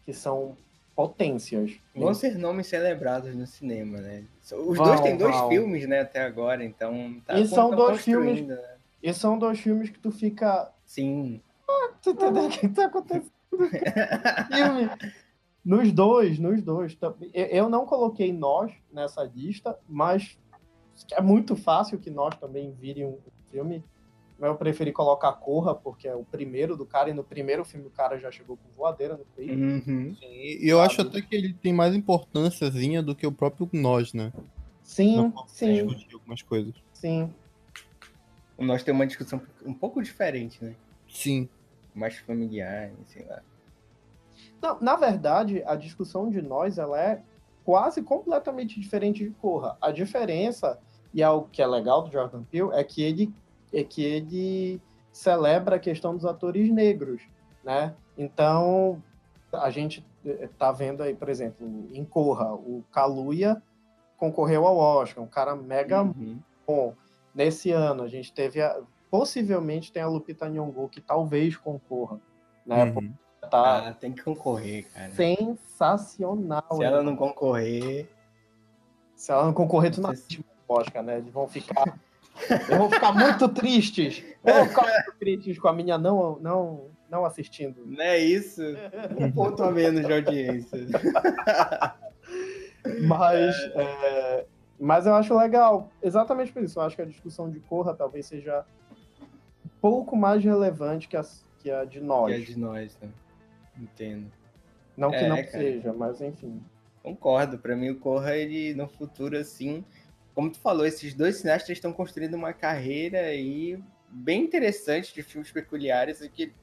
que são potências. Vão ser nomes celebrados no cinema, né? Os Vão, dois têm dois vão. filmes, né, até agora, então tá E são dois construindo, né? E são dois filmes que tu fica. Sim. Tu entendeu o que tá acontecendo? Filme. *laughs* Nos dois, nos dois. Eu não coloquei nós nessa lista, mas é muito fácil que nós também virem um filme. Eu preferi colocar Corra, porque é o primeiro do cara, e no primeiro filme o cara já chegou com voadeira no peito. Uhum. E eu acho até que ele tem mais importânciazinha do que o próprio nós, né? Sim, sim, discutir algumas coisas. sim. Nós temos uma discussão um pouco diferente, né? Sim. Mais familiar, sei lá. Não, na verdade, a discussão de nós ela é quase completamente diferente de Corra. A diferença, e é o que é legal do Jordan Peele, é que ele, é que ele celebra a questão dos atores negros, né? Então, a gente eh, tá vendo aí, por exemplo, em Corra, o Kaluuya concorreu ao Oscar, um cara mega Uhum. bom. Nesse ano, a gente teve a, possivelmente tem a Lupita Nyong'o que talvez concorra, né? Uhum. Tá Ah, tem que concorrer, cara. sensacional. Se né? ela não concorrer. Se ela não concorrer, tu não assiste Oscar, né? Eles vão ficar. *laughs* Eu vou ficar muito tristes. Eu vou ficar muito tristes com a minha não, não, não assistindo. Não é isso? Um ponto a menos de audiência. Mas, é, mas eu acho legal, exatamente por isso. Eu acho que a discussão de Corra talvez seja um pouco mais relevante que a, que a de Que nós. é de nós, né? Entendo. Não que É, não cara. seja, mas enfim. Concordo. Pra mim, o Corra, ele no futuro, assim. Como tu falou, esses dois cineastas estão construindo uma carreira aí bem interessante de filmes peculiares e que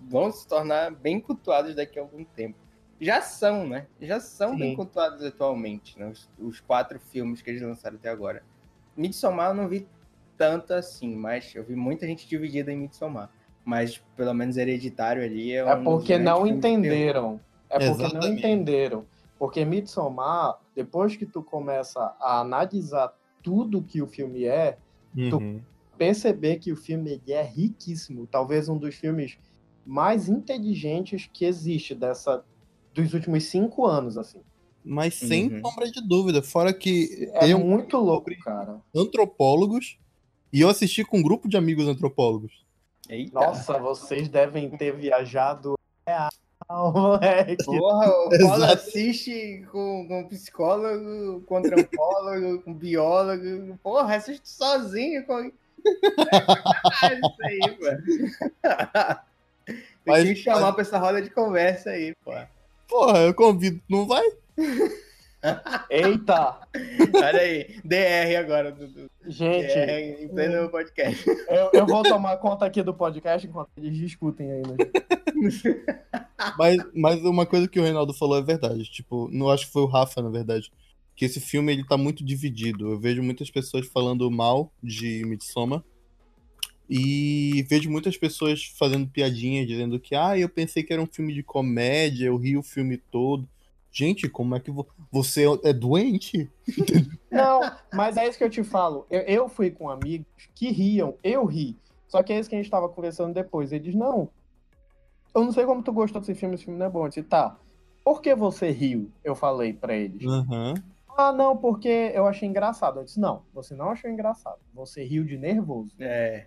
vão se tornar bem cultuados daqui a algum tempo. Já são, né? Já são bem Sim. cultuados atualmente, né? Os, os quatro filmes que eles lançaram até agora. Midsommar eu não vi tanto assim, mas eu vi muita gente dividida em Midsommar. Mas pelo menos Hereditário ali é É um porque não entenderam. É porque não Exatamente. entenderam. Porque Midsommar, depois que tu começa a analisar tudo que o filme é, Uhum. perceber que o filme é riquíssimo, talvez um dos filmes mais inteligentes que existe dessa dos últimos cinco anos, assim. Mas sem Uhum. sombra de dúvida. Fora que É um muito louco, cara. antropólogos e eu assisti com um grupo de amigos antropólogos. Eita. Nossa, vocês devem ter viajado real, moleque. Porra, o *laughs* Paulo assiste com, com psicólogo, com antropólogo, com biólogo. Porra, assiste sozinho. Com... *laughs* É isso aí, mano. Tem Mas- que chamar pra essa roda de conversa aí, pô. Porra, eu convido, não vai? Eita! Olha aí, DR agora, Dudu. Gente, DR em pleno podcast. eu, eu vou tomar conta aqui do podcast enquanto eles discutem aí. Né? Mas, mas uma coisa que o Reinaldo falou é verdade. Tipo, não acho que foi o Rafa, na verdade. Que esse filme ele tá muito dividido. Eu vejo muitas pessoas falando mal de Midsommar. E vejo muitas pessoas fazendo piadinhas, dizendo que, ah, eu pensei que era um filme de comédia, eu ri o filme todo. Gente, como é que vo você é doente? *laughs* Não, mas é isso que eu te falo. Eu, eu fui com amigos que riam, eu ri. Só que é isso que a gente tava conversando depois. Eles, não, eu não sei como tu gostou desse filme, esse filme não é bom. Eu disse, tá, por que você riu? Eu falei pra eles. Uhum. Ah, não, porque eu achei engraçado. Eu disse, não, você não achou engraçado. Você riu de nervoso. É.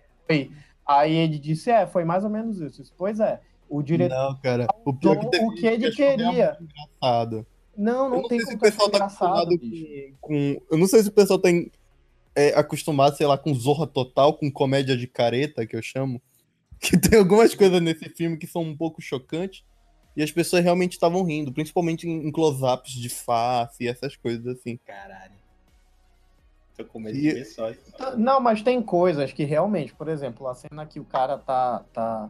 Aí ele disse, é, foi mais ou menos isso. Eu disse, pois é, o diretor Não, cara. O pior é que teve o que ele queria. realmente engraçado. Não, não, Eu não tem sei se como o pessoal tá acostumado engraçado, bicho. com, Eu não sei se o pessoal tem é, acostumado, sei lá, com Zorra Total, com comédia de careta, que eu chamo. *laughs* Que tem algumas coisas nesse filme que são um pouco chocantes. E as pessoas realmente estavam rindo, principalmente em, em close-ups de face e essas coisas assim. Caralho. Tô com medo E- de ver só isso. Não, mas tem coisas que realmente, por exemplo, a cena que o cara tá, tá,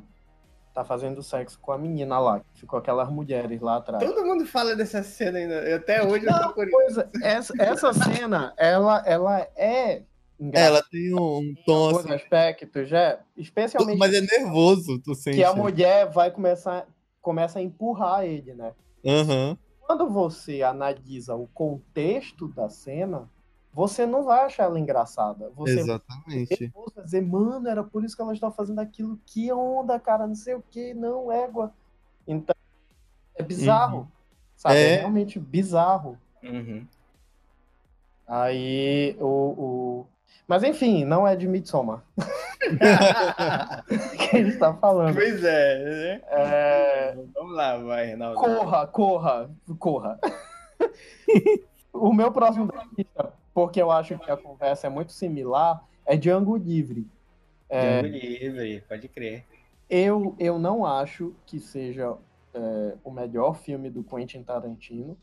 tá fazendo sexo com a menina lá, que ficou aquelas mulheres lá atrás. Todo mundo fala dessa cena ainda. Até hoje eu tô Não, curioso. coisa, essa, essa cena, ela, ela é engraçada Ela tem um, um tom alguns assim. aspectos, é, especialmente Mas é nervoso, tu sente. que a mulher vai começar começa a empurrar ele, né? Aham. Quando você analisa o contexto da cena, você não vai achar ela engraçada. Você Exatamente. vai dizer, mano, era por isso que ela estava fazendo aquilo. Que onda, cara, não sei o que, não, égua. Então, é bizarro. Uhum. Sabe? É É. realmente bizarro. Uhum. Aí, o, o... Mas, enfim, não é de Midsommar *laughs* que a gente tá falando. pois é, né? É... Vamos lá, vai, Reinaldo. Corra, corra, corra. *laughs* o meu próximo da lista, porque eu acho que a conversa é muito similar, é Django Livre. É, Django livre, pode crer. eu, eu não acho que seja é, o melhor filme do Quentin Tarantino.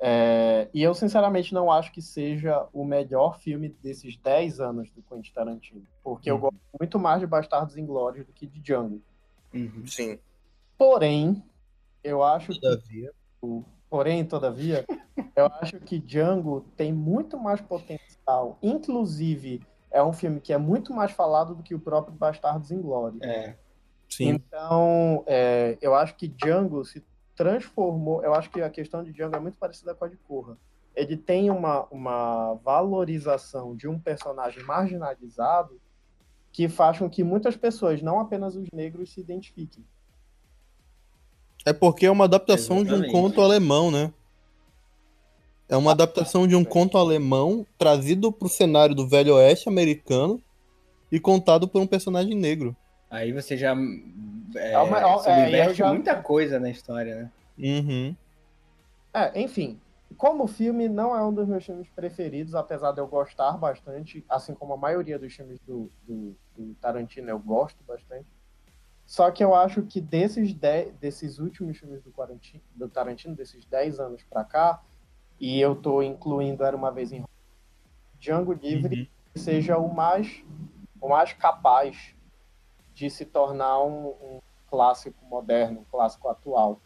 É, e eu, sinceramente, não acho que seja o melhor filme desses 10 anos do Quentin Tarantino. Porque eu Uhum. gosto muito mais de Bastardos Inglórios do que de Django. Uhum. Sim. Porém, eu acho que Todavia. Porém, todavia, eu acho que Django tem muito mais potencial. Inclusive, é um filme que é muito mais falado do que o próprio Bastardos Inglórios. É. Sim. Então, é, eu acho que Django se transformou. Eu acho que a questão de Django é muito parecida com a de Corra. Ele tem uma, uma valorização de um personagem marginalizado que faz com que muitas pessoas, não apenas os negros, se identifiquem. É porque é uma adaptação de um Exatamente. conto alemão, né? É uma adaptação de um conto alemão trazido pro cenário do Velho Oeste americano e contado por um personagem negro. Aí você já é, É uma- é, é, já- muita coisa na história, né? Uhum. É, enfim, como filme, não é um dos meus filmes preferidos, apesar de eu gostar bastante, assim como a maioria dos filmes do, do, do Tarantino eu gosto bastante. Só que eu acho que desses, dez, desses últimos filmes do, do Tarantino, desses 10 anos pra cá, e eu tô incluindo Era Uma Vez em Django Livre seja o mais, o mais capaz de se tornar um, um clássico moderno, um clássico atual.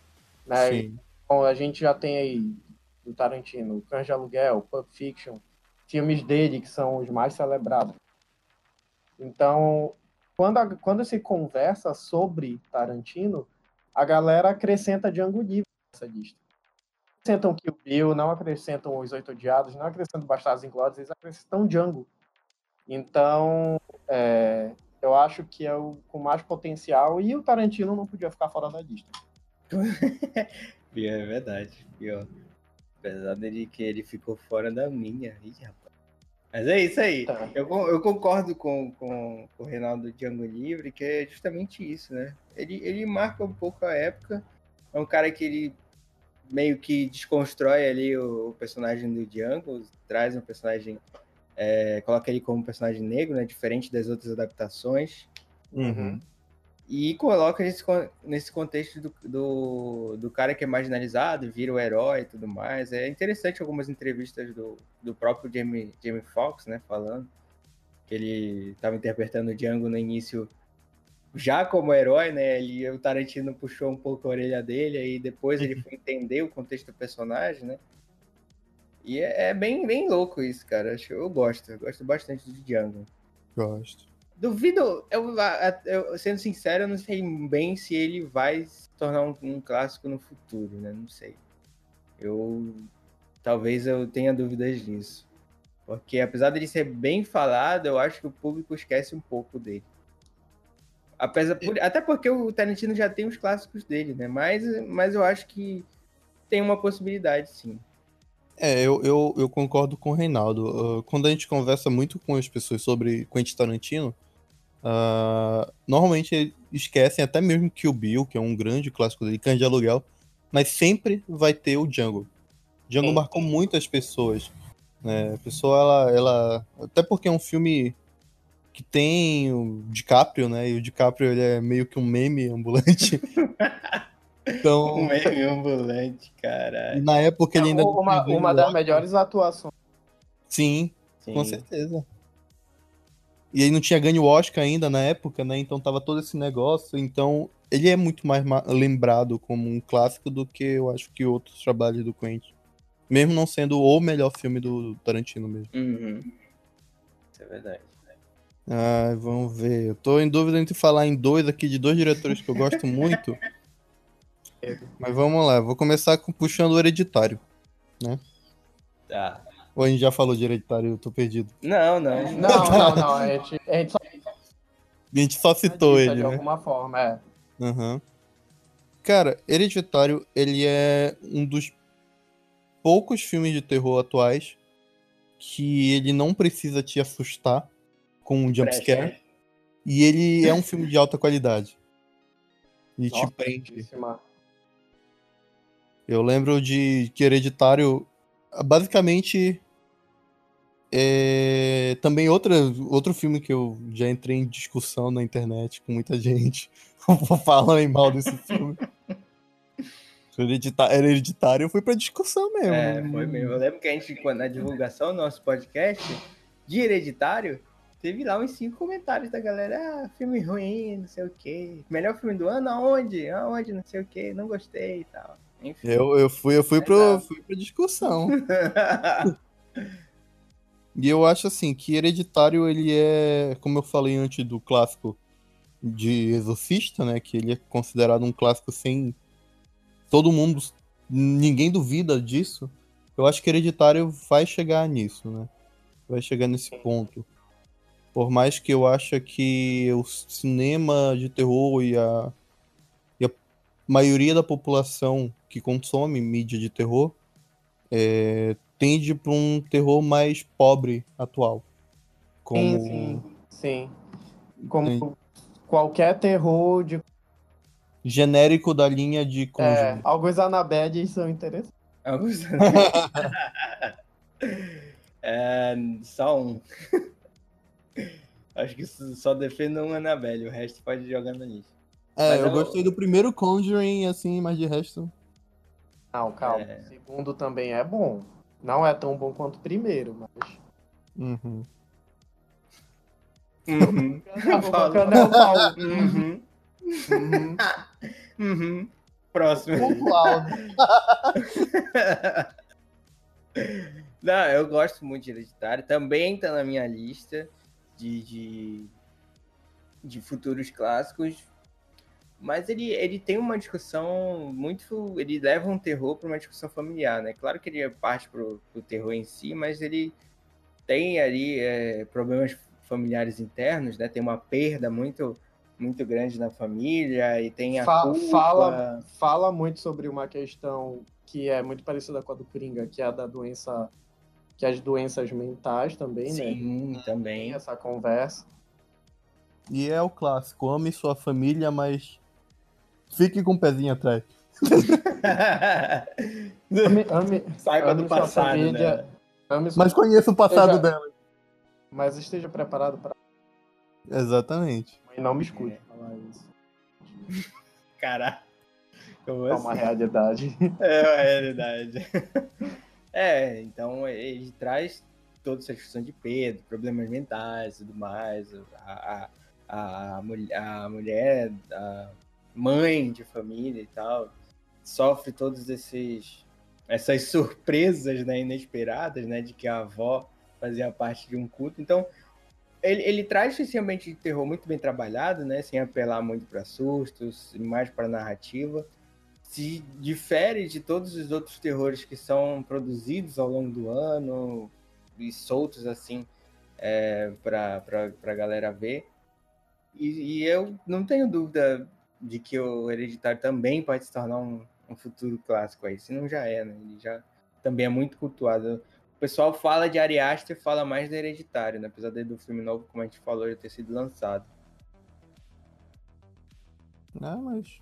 Né? Sim. Bom, a gente já tem aí do Tarantino, Cães de Aluguel, Pulp Fiction, filmes dele que são os mais celebrados. Então, quando, a- quando se conversa sobre Tarantino, a galera acrescenta Django Livre nessa lista. Acrescentam Kill Bill, não acrescentam Os Oito Odiados, não acrescentam Bastardos Inglórios, eles acrescentam Django. Então, é, eu acho que é o com mais potencial e o Tarantino não podia ficar fora da lista. *laughs* É verdade. Pior. Apesar dele que ele ficou fora da minha. Ih, rapaz. Mas é isso aí. Tá. Eu, eu concordo com, com, com o Reinaldo Django Livre, que é justamente isso, né? Ele, ele marca um pouco a época. É um cara que ele meio que desconstrói ali o, o personagem do Django, traz um personagem, é, coloca ele como um personagem negro, né? Diferente das outras adaptações. Uhum. E coloca nesse, nesse contexto do, do, do, cara que é marginalizado, vira o herói e tudo mais. É interessante algumas entrevistas do, do próprio Jamie, Jamie Foxx, né, falando que ele estava interpretando o Django no início já como herói, né? Ele, o Tarantino puxou um pouco a orelha dele, aí depois ele foi entender o contexto do personagem, né? E é, é bem, bem louco isso, cara. Eu gosto, eu gosto bastante de Django. Gosto. Duvido, eu, eu, sendo sincero, eu não sei bem se ele vai se tornar um, um, clássico no futuro, né? Não sei. Eu talvez eu tenha dúvidas disso. Porque apesar dele ser bem falado, eu acho que o público esquece um pouco dele. Apesar por, até porque o Tarantino já tem os clássicos dele, né? Mas, mas eu acho que tem uma possibilidade, sim. É, eu, eu, eu concordo com o Reinaldo. Uh, quando a gente conversa muito com as pessoas sobre Quentin Tarantino, Uh, normalmente esquecem até mesmo que o Bill, que é um grande clássico dele, Cães de Aluguel, mas sempre vai ter o Django. Django Sim. marcou muitas pessoas. Né? A pessoa, ela, ela. Até porque é um filme que tem o DiCaprio, né? E o DiCaprio ele é meio que um meme ambulante. *laughs* então. Um meme ambulante, caralho. Na época ele ainda. Uma, uma das melhores atuações. Sim, Sim, com certeza. E ele não tinha ganho o Oscar ainda na época, né? Então tava todo esse negócio. Então ele é muito mais lembrado como um clássico do que eu acho que outros trabalhos do Quentin. Mesmo não sendo o melhor filme do Tarantino mesmo. Uhum. Isso é verdade. Ah, vamos ver. Eu tô em dúvida entre falar em dois aqui de dois diretores que eu gosto muito. Mas vamos lá, vou começar com, puxando o hereditário, né? Tá. Ou a gente já falou de hereditário, eu tô perdido. Não, não. Não, não, não. A gente, a gente só, a gente só citou ele. De né? alguma forma, é. Uhum. Cara, Hereditário, ele é um dos poucos filmes de terror atuais que ele não precisa te assustar com um jumpscare. E ele é um filme de alta qualidade. E Nossa, te prende. Eu lembro de que Hereditário, basicamente, é, também outra, outro filme que eu já entrei em discussão na internet com muita gente *laughs* falando mal desse filme. *laughs* Hereditário, hereditário eu fui pra discussão mesmo. É, foi mesmo. Eu lembro que a gente, na divulgação do nosso podcast de Hereditário, teve lá uns cinco comentários da galera. Ah, filme ruim, não sei o quê. Melhor filme do ano? Aonde? Aonde? Não sei o quê. Não gostei e tal. Enfim. Eu, eu fui, eu fui, é pro, fui pra discussão. *laughs* E eu acho assim que Hereditário ele é, como eu falei antes do clássico de Exorcista, né, que ele é considerado um clássico sem todo mundo, ninguém duvida disso. Eu acho que Hereditário vai chegar nisso, né? Vai chegar nesse ponto. Por mais que eu ache que o cinema de terror e a, e a maioria da população que consome mídia de terror é, tende para um terror mais pobre atual. Como... Sim, sim, sim. Como sim. qualquer terror de genérico da linha de É, alguns Annabelle são interessantes. Alguns *laughs* *laughs* é, Só um. *laughs* Acho que só defendo um Annabelle, o resto pode jogar no lixo. É, Mas eu, eu gostei do primeiro Conjuring, assim, mas de resto. Não, calma. É... O segundo também é bom. Não é tão bom quanto o primeiro, mas. Uhum. Uhum. *laughs* Uhum. Uhum. uhum. Próximo. *laughs* Não, eu gosto muito de Hereditário. Também tá na minha lista de, de, de futuros clássicos. Mas ele, ele tem uma discussão muito. Ele leva um terror para uma discussão familiar, né? Claro que ele é parte pro, pro terror em si, mas ele tem ali é, problemas familiares internos, né? Tem uma perda muito muito grande na família e tem a Fa culpa... fala fala muito sobre uma questão que é muito parecida com a do Coringa, que é a da doença que é as doenças mentais também, Sim, né? Sim, também. Tem essa conversa. E é o clássico, ame sua família, mas Fique com o um pezinho atrás. *laughs* ame, ame, Saiba ame do passado, família, né? Mas conheça o passado esteja, dela. Mas esteja preparado para. Exatamente. E não me escute falar isso. Caraca. Como é uma assim? realidade. É uma realidade. *laughs* É, então ele traz toda essa discussão de Pedro, problemas mentais e tudo mais, a, a, a, a mulher, a mãe de família e tal, sofre todos esses essas surpresas né, inesperadas, né, de que a avó fazia parte de um culto. Então, ele, ele traz esse ambiente de terror muito bem trabalhado, né, sem apelar muito para sustos, mais para narrativa. Se difere de todos os outros terrores que são produzidos ao longo do ano e soltos assim é, para a galera ver. E, e, eu não tenho dúvida de que o Hereditário também pode se tornar um, um futuro clássico aí, se não já é, né? Ele já também é muito cultuado. O pessoal fala de Ari Aster, fala mais do Hereditário, né? Apesar do filme novo, como a gente falou, já ter sido lançado. Não, mas.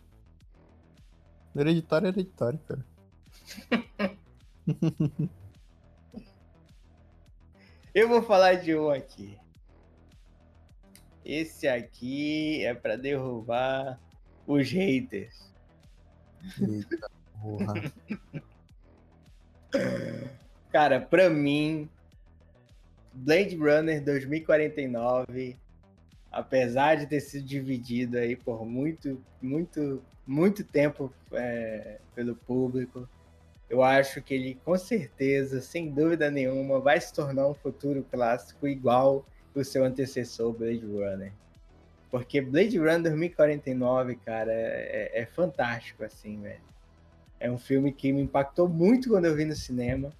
Hereditário é hereditário, cara. *laughs* Eu vou falar de um aqui. Esse aqui é para derrubar os haters. Eita porra. *laughs* Cara, pra mim, Blade Runner 2049, apesar de ter sido dividido aí por muito, muito, muito tempo é, pelo público, eu acho que ele, com certeza, sem dúvida nenhuma, vai se tornar um futuro clássico igual o seu antecessor, Blade Runner. Porque Blade Runner 2049, cara, é, é, é fantástico, assim, velho. É um filme que me impactou muito quando eu vi no cinema,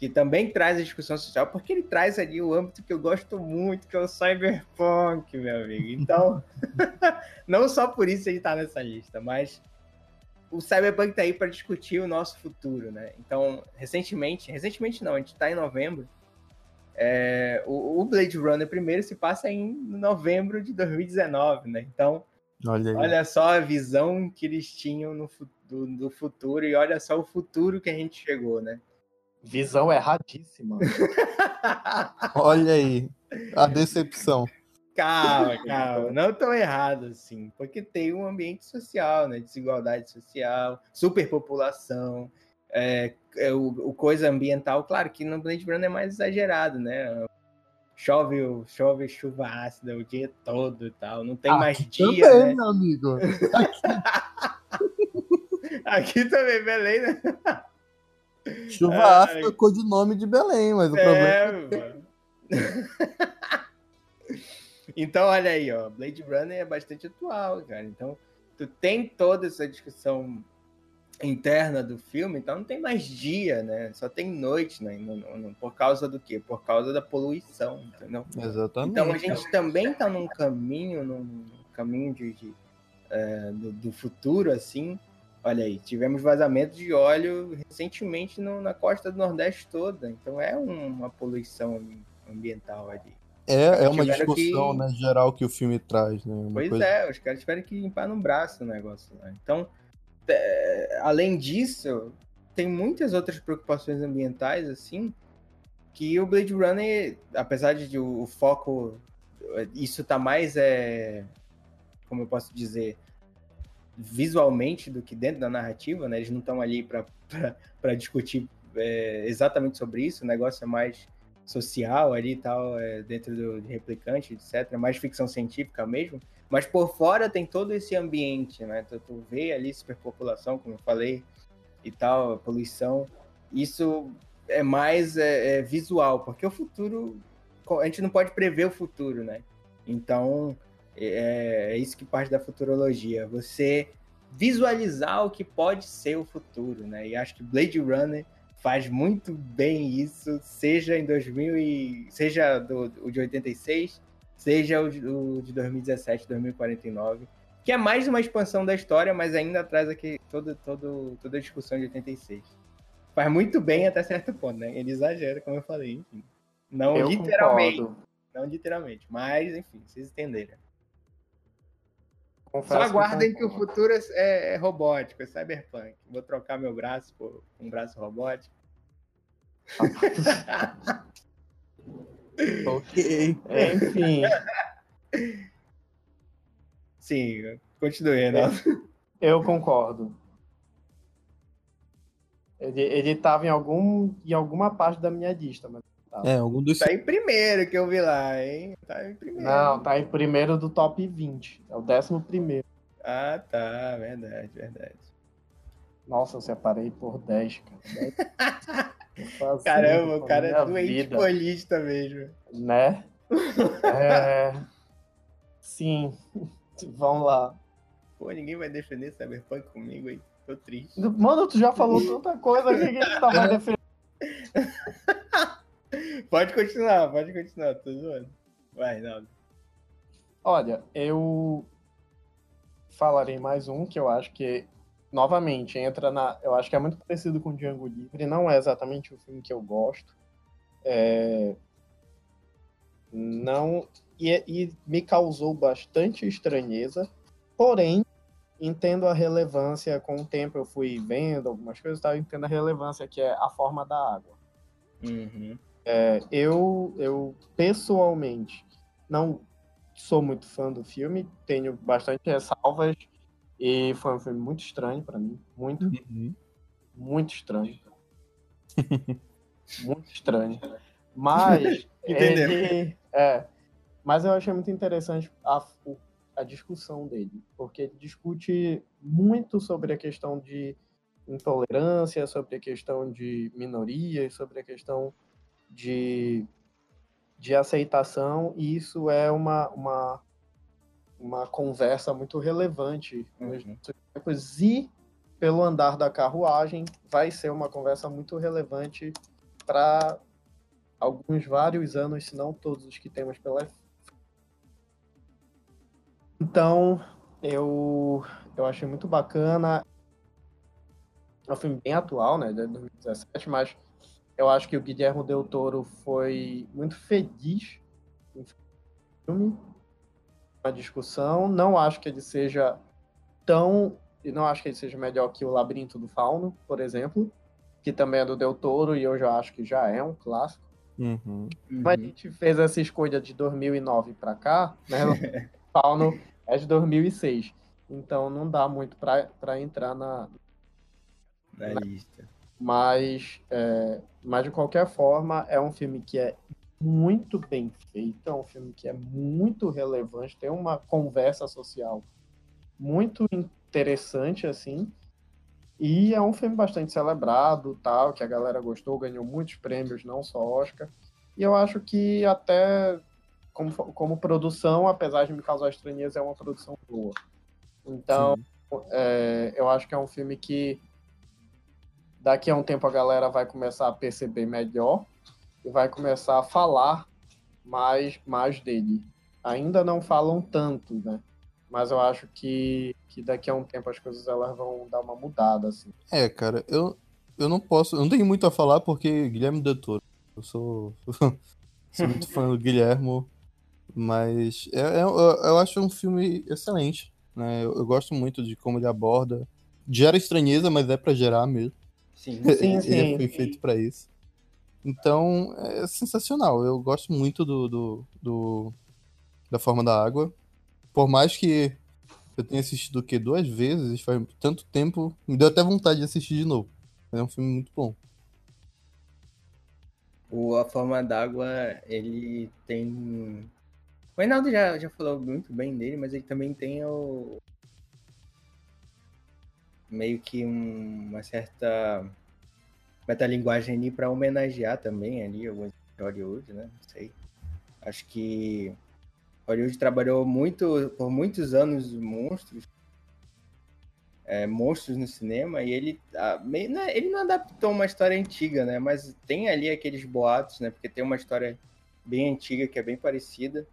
que também traz a discussão social, porque ele traz ali o âmbito que eu gosto muito, que é o cyberpunk, meu amigo. Então, *laughs* não só por isso ele tá nessa lista, mas o cyberpunk tá aí para discutir o nosso futuro, né? Então, recentemente, recentemente não, a gente tá em novembro, é, o, o, Blade Runner primeiro se passa em novembro de 2019, né? Então, olha, olha só a visão que eles tinham no, do, do, futuro e olha só o futuro que a gente chegou, né? Visão erradíssima. *laughs* olha aí, a decepção. Calma, calma, não tão errado assim, porque tem um ambiente social, né? Desigualdade social, superpopulação, é, é o, o, coisa ambiental, claro que no Blade Runner é mais exagerado, né? Chove, chove chuva ácida o dia todo e tal, não tem Aqui mais dia. Também, né? meu amigo. Aqui, *laughs* Aqui também, Belém, né? Chuva é, ácida é codinome de Belém, mas o é, problema. É... *laughs* então, olha aí, ó. Blade Runner é bastante atual, cara. Então, tu tem toda essa discussão interna do filme, então não tem mais dia, né? Só tem noite, né? No, por causa do quê? Por causa da poluição, entendeu? Exatamente. Então a gente também está num caminho, num caminho de, de é, do, do, futuro, assim. Olha aí, tivemos vazamento de óleo recentemente no, na costa do Nordeste toda, então é um, uma poluição ambiental ali. É, é uma discussão que... né, geral que o filme traz, né? Uma pois coisa... é, os caras tiveram que limpar no braço o negócio lá. Então, é, além disso, tem muitas outras preocupações ambientais, assim, que o Blade Runner, apesar de o, o foco, isso tá mais, é, como eu posso dizer, visualmente do que dentro da narrativa, né? Eles não estão ali para discutir é, exatamente sobre isso, o negócio é mais social ali e tal, é, dentro do replicante, etc. Mais ficção científica mesmo. Mas por fora tem todo esse ambiente, né? Tu, tu vê ali superpopulação, como eu falei, e tal, poluição. Isso é mais é, é visual, porque o futuro. A gente não pode prever o futuro, né? Então, é, é isso que parte da futurologia. Você visualizar o que pode ser o futuro, né? E acho que Blade Runner faz muito bem isso, seja em 2000 e seja do, o de 86, seja o de, o de 2017, 2049, que é mais uma expansão da história, mas ainda traz aqui todo, todo, toda a discussão de 86. Faz muito bem até certo ponto, né? Ele exagera, como eu falei, enfim. Não eu literalmente. Concordo. Não literalmente, mas enfim, vocês entenderam. Confesso Só aguardem que, que, o futuro é, é, é, robótico, é cyberpunk. Vou trocar meu braço por um braço robótico. *laughs* ok. Enfim. Sim, Continue, Renato. Eu concordo. Ele, ele tava em, algum, em alguma parte da minha lista, mas. Tá. É, algum dos. Tá em primeiro que eu vi lá, hein? Tá em primeiro. Não, tá em primeiro do top 20. É o décimo primeiro. Ah, tá. Verdade, verdade. Nossa, eu separei por 10, cara. *laughs* Caramba, o cara é doente polista mesmo. Né? É... Sim. Vamos lá. Pô, ninguém vai defender Cyberpunk comigo, hein? Tô triste. Mano, tu já falou tanta coisa que ninguém tá mais *laughs* defendendo. Pode continuar, pode continuar, tô zoando. Vai, Naldo. Olha, eu falarei mais um que eu acho que novamente entra na, eu acho que é muito parecido com Django Livre, não é exatamente o filme que eu gosto. É, não e, e me causou bastante estranheza, porém entendo a relevância, com o tempo eu fui vendo algumas coisas, tá? eu entendo a relevância que é a forma da água. Uhum. É, eu, eu, pessoalmente, não sou muito fã do filme, tenho bastante ressalvas, e foi um filme muito estranho para mim, muito, uhum. muito estranho. *laughs* muito estranho. Mas, *laughs* ele, é, mas eu achei muito interessante a, a discussão dele, porque ele discute muito sobre a questão de intolerância, sobre a questão de minorias, sobre a questão de, de aceitação, e isso é uma, uma, uma conversa muito relevante uhum. e pelo andar da carruagem vai ser uma conversa muito relevante para alguns vários anos, se não todos os que temos pela então, eu, eu achei muito bacana. É um filme bem atual, né, de 2017, mas eu acho que o Guilherme Del Toro foi muito feliz no filme, uma discussão. Não acho que ele seja tão. Não acho que ele seja melhor que o Labirinto do Fauno, por exemplo, que também é do Del Toro e eu já acho que já é um clássico. Uhum. Mas a gente fez essa escolha de 2009 para cá, né? *laughs* Fauno é de 2006. Então não dá muito para entrar na, na, na lista. Mas, é, mas de qualquer forma, é um filme que é muito bem feito, é um filme que é muito relevante, tem uma conversa social muito interessante, assim, e é um filme bastante celebrado, tal, que a galera gostou, ganhou muitos prêmios, não só Oscar, e eu acho que até como, como produção, apesar de me causar estranheza, é uma produção boa. Então, é, eu acho que é um filme que daqui a um tempo a galera vai começar a perceber melhor e vai começar a falar mais, mais dele. Ainda não falam tanto, né? Mas eu acho que, que daqui a um tempo as coisas elas vão dar uma mudada, assim. É, cara, eu, eu não posso, eu não tenho muito a falar porque Guilherme Del Toro, eu sou, *laughs* sou muito fã do Guilhermo. Mas é, é, eu, eu acho um filme excelente. Né? Eu, eu, gosto muito de como ele aborda. Gera estranheza, mas é para gerar mesmo. Sim, sim, sim. ele foi feito para isso. Então, é sensacional. Eu gosto muito do, do, do, da forma da água. Por mais que eu tenha assistido o quê? Duas vezes, faz tanto tempo, me deu até vontade de assistir de novo. É um filme muito bom. O A Forma d'Água, ele tem o Reinaldo já, já falou muito bem dele, mas ele também tem o. meio que um, uma certa metalinguagem ali para homenagear também ali alguns Hollywood, né? Não sei. Acho que Hollywood trabalhou muito por muitos anos monstros, é, monstros no cinema e ele a, meio, né, ele não adaptou uma história antiga, né? Mas tem ali aqueles boatos, né? Porque tem uma história bem antiga que é bem parecida.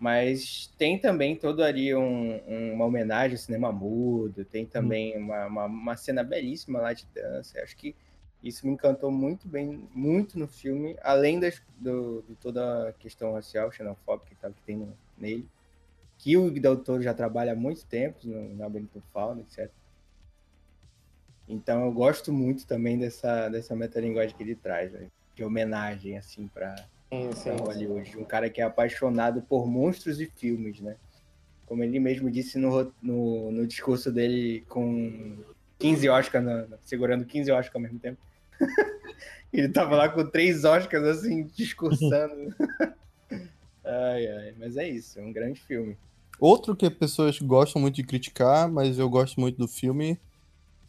Mas tem também todo ali um, uma homenagem ao cinema mudo, tem também hum. uma, uma, uma, cena belíssima lá de dança. Acho que isso me encantou muito bem, muito no filme, além das, do, de toda a questão racial, xenofóbica que, que tem no, nele, que o Del Toro já trabalha há muito tempo no, na Benito Fauna, etc. Então eu gosto muito também dessa, dessa metalinguagem que ele traz, né? de homenagem, assim, para Sim, sim, Hollywood. Um cara que é apaixonado por monstros e filmes, né? como ele mesmo disse no, no, no discurso dele com 15 Oscars, na, segurando 15 Oscars ao mesmo tempo. *laughs* ele tava lá com três Oscars, assim, discursando. *laughs* ai, ai, mas é isso, é um grande filme. Outro que as pessoas gostam muito de criticar, mas eu gosto muito do filme,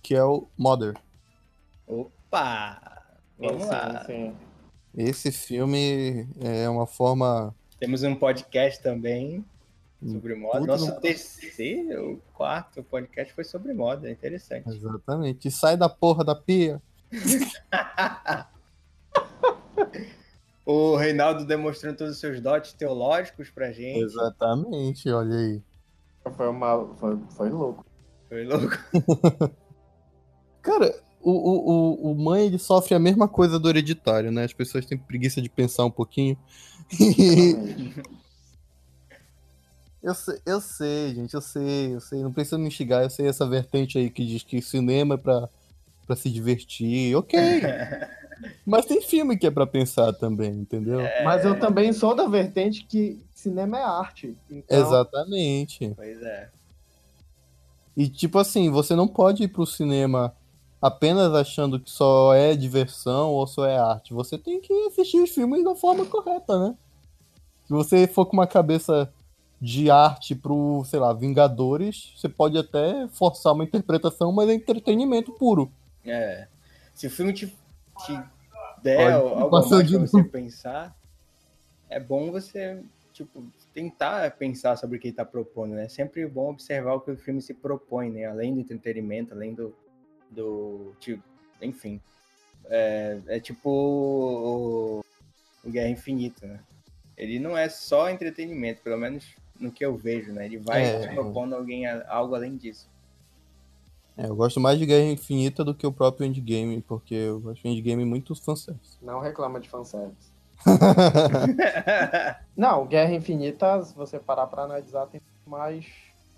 que é o Mother. Opa! Vamos sim, lá. Sim. Esse filme é uma forma. Temos um podcast também sobre moda. Nosso terceiro, quarto podcast foi sobre moda, é interessante. Exatamente. E sai da porra da pia. *laughs* o Reinaldo demonstrando todos os seus dotes teológicos pra gente. Exatamente, olha aí. Foi, uma, foi, foi louco. Foi louco. *laughs* Cara, o, o, o, o mãe ele sofre a mesma coisa do hereditário, né? As pessoas têm preguiça de pensar um pouquinho. *laughs* eu, sei, eu sei, gente, eu sei, eu sei. Não precisa me instigar, eu sei essa vertente aí que diz que cinema é pra, pra se divertir. Ok. *laughs* Mas tem filme que é pra pensar também, entendeu? É... Mas eu também sou da vertente que cinema é arte. Então... Exatamente. Pois é. E tipo assim, você não pode ir pro cinema apenas achando que só é diversão ou só é arte. Você tem que assistir os filmes da forma correta, né? Se você for com uma cabeça de arte pro, sei lá, Vingadores, você pode até forçar uma interpretação, mas é entretenimento puro. É. Se o filme te, te der pode, algo mais de... pra você pensar, é bom você, tipo, tentar pensar sobre o que ele tá propondo, né? É sempre bom observar o que o filme se propõe, né? Além do entretenimento, além do, do. Tipo, enfim. É, é tipo o, o Guerra Infinita, né? Ele não é só entretenimento, pelo menos no que eu vejo, né? Ele vai é, propondo alguém algo além disso. É, eu gosto mais de Guerra Infinita do que o próprio Endgame, porque eu acho o Endgame muito fanservice. Não reclama de fanservice. *laughs* não, Guerra Infinita, se você parar pra analisar, tem mais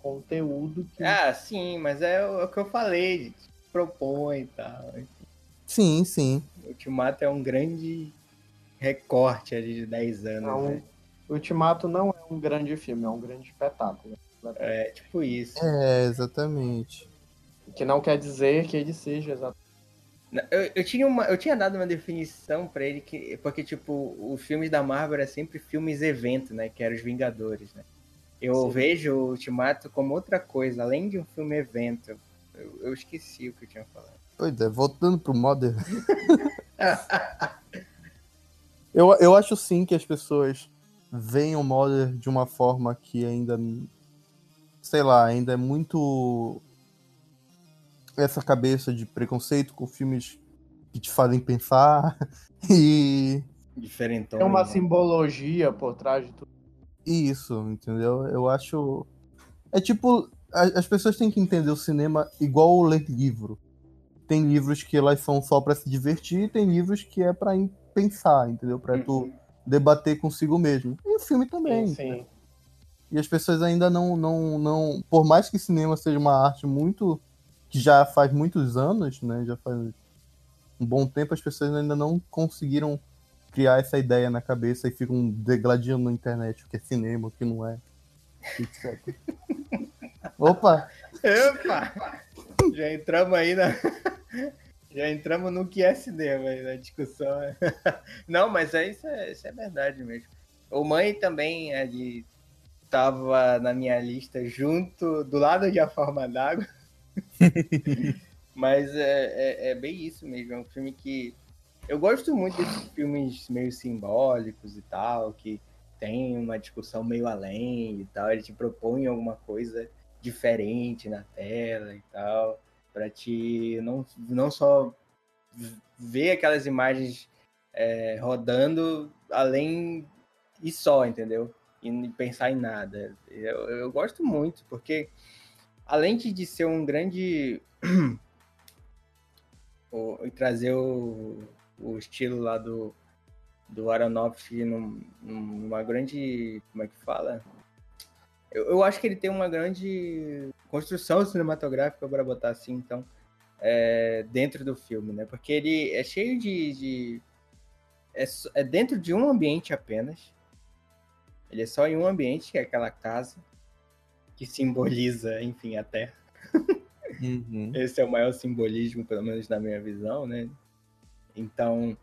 conteúdo que. Ah, sim, mas é o, é o que eu falei propõe e tal. Sim, sim. O Ultimato é um grande recorte ali de 10 anos. Não, né? Ultimato não é um grande filme, é um grande espetáculo. É, tipo isso. É, exatamente. Que não quer dizer que ele seja exatamente. Eu, eu, tinha uma, eu tinha dado uma definição para ele, que, porque, tipo, os filmes da Marvel é sempre filmes evento, né? Que eram os Vingadores, né? Eu Sim. vejo o Ultimato como outra coisa, além de um filme evento. Eu, eu esqueci o que eu tinha falado. Pois é, voltando pro Modern. *laughs* eu, eu acho sim que as pessoas veem o Modern de uma forma que ainda. Sei lá, ainda é muito. Essa cabeça de preconceito com filmes que te fazem pensar. *laughs* e. Diferentão. Tem uma né? simbologia por trás de tudo. Isso, entendeu? Eu acho. É tipo as pessoas têm que entender o cinema igual ler livro. Tem livros que elas são só para se divertir, tem livros que é para pensar, entendeu? Para uhum. tu debater consigo mesmo. E o filme também. Sim, sim. E as pessoas ainda não, não, não, por mais que cinema seja uma arte muito que já faz muitos anos, né? Já faz um bom tempo, as pessoas ainda não conseguiram criar essa ideia na cabeça e ficam degladiando na internet o que é cinema, o que não é, etc. *laughs* Opa! Opa! Já entramos aí na. *laughs* Já entramos no que é cinema na discussão. *laughs* Não, mas é, isso, é, isso é verdade mesmo. O Mãe também ali tava na minha lista junto, do lado de A Forma d'Água. *laughs* mas é, é, é, bem isso mesmo. É um filme que. Eu gosto muito desses filmes meio simbólicos e tal, que tem uma discussão meio além e tal. Ele te propõe alguma coisa diferente na tela e tal, para te não, não só ver aquelas imagens é, rodando além e só, entendeu? E pensar em nada. Eu, eu gosto muito, porque além de ser um grande. *clears throat* e trazer o, o estilo lá do, do Aronofsky num, numa grande. Como é que fala? Eu, eu acho que ele tem uma grande construção cinematográfica, para botar assim, então, é, dentro do filme, né? Porque ele é cheio de. de é, é, dentro de um ambiente apenas. Ele é só em um ambiente, que é aquela casa, que simboliza, enfim, a Terra. Uhum. Esse é o maior simbolismo, pelo menos na minha visão, né? Então,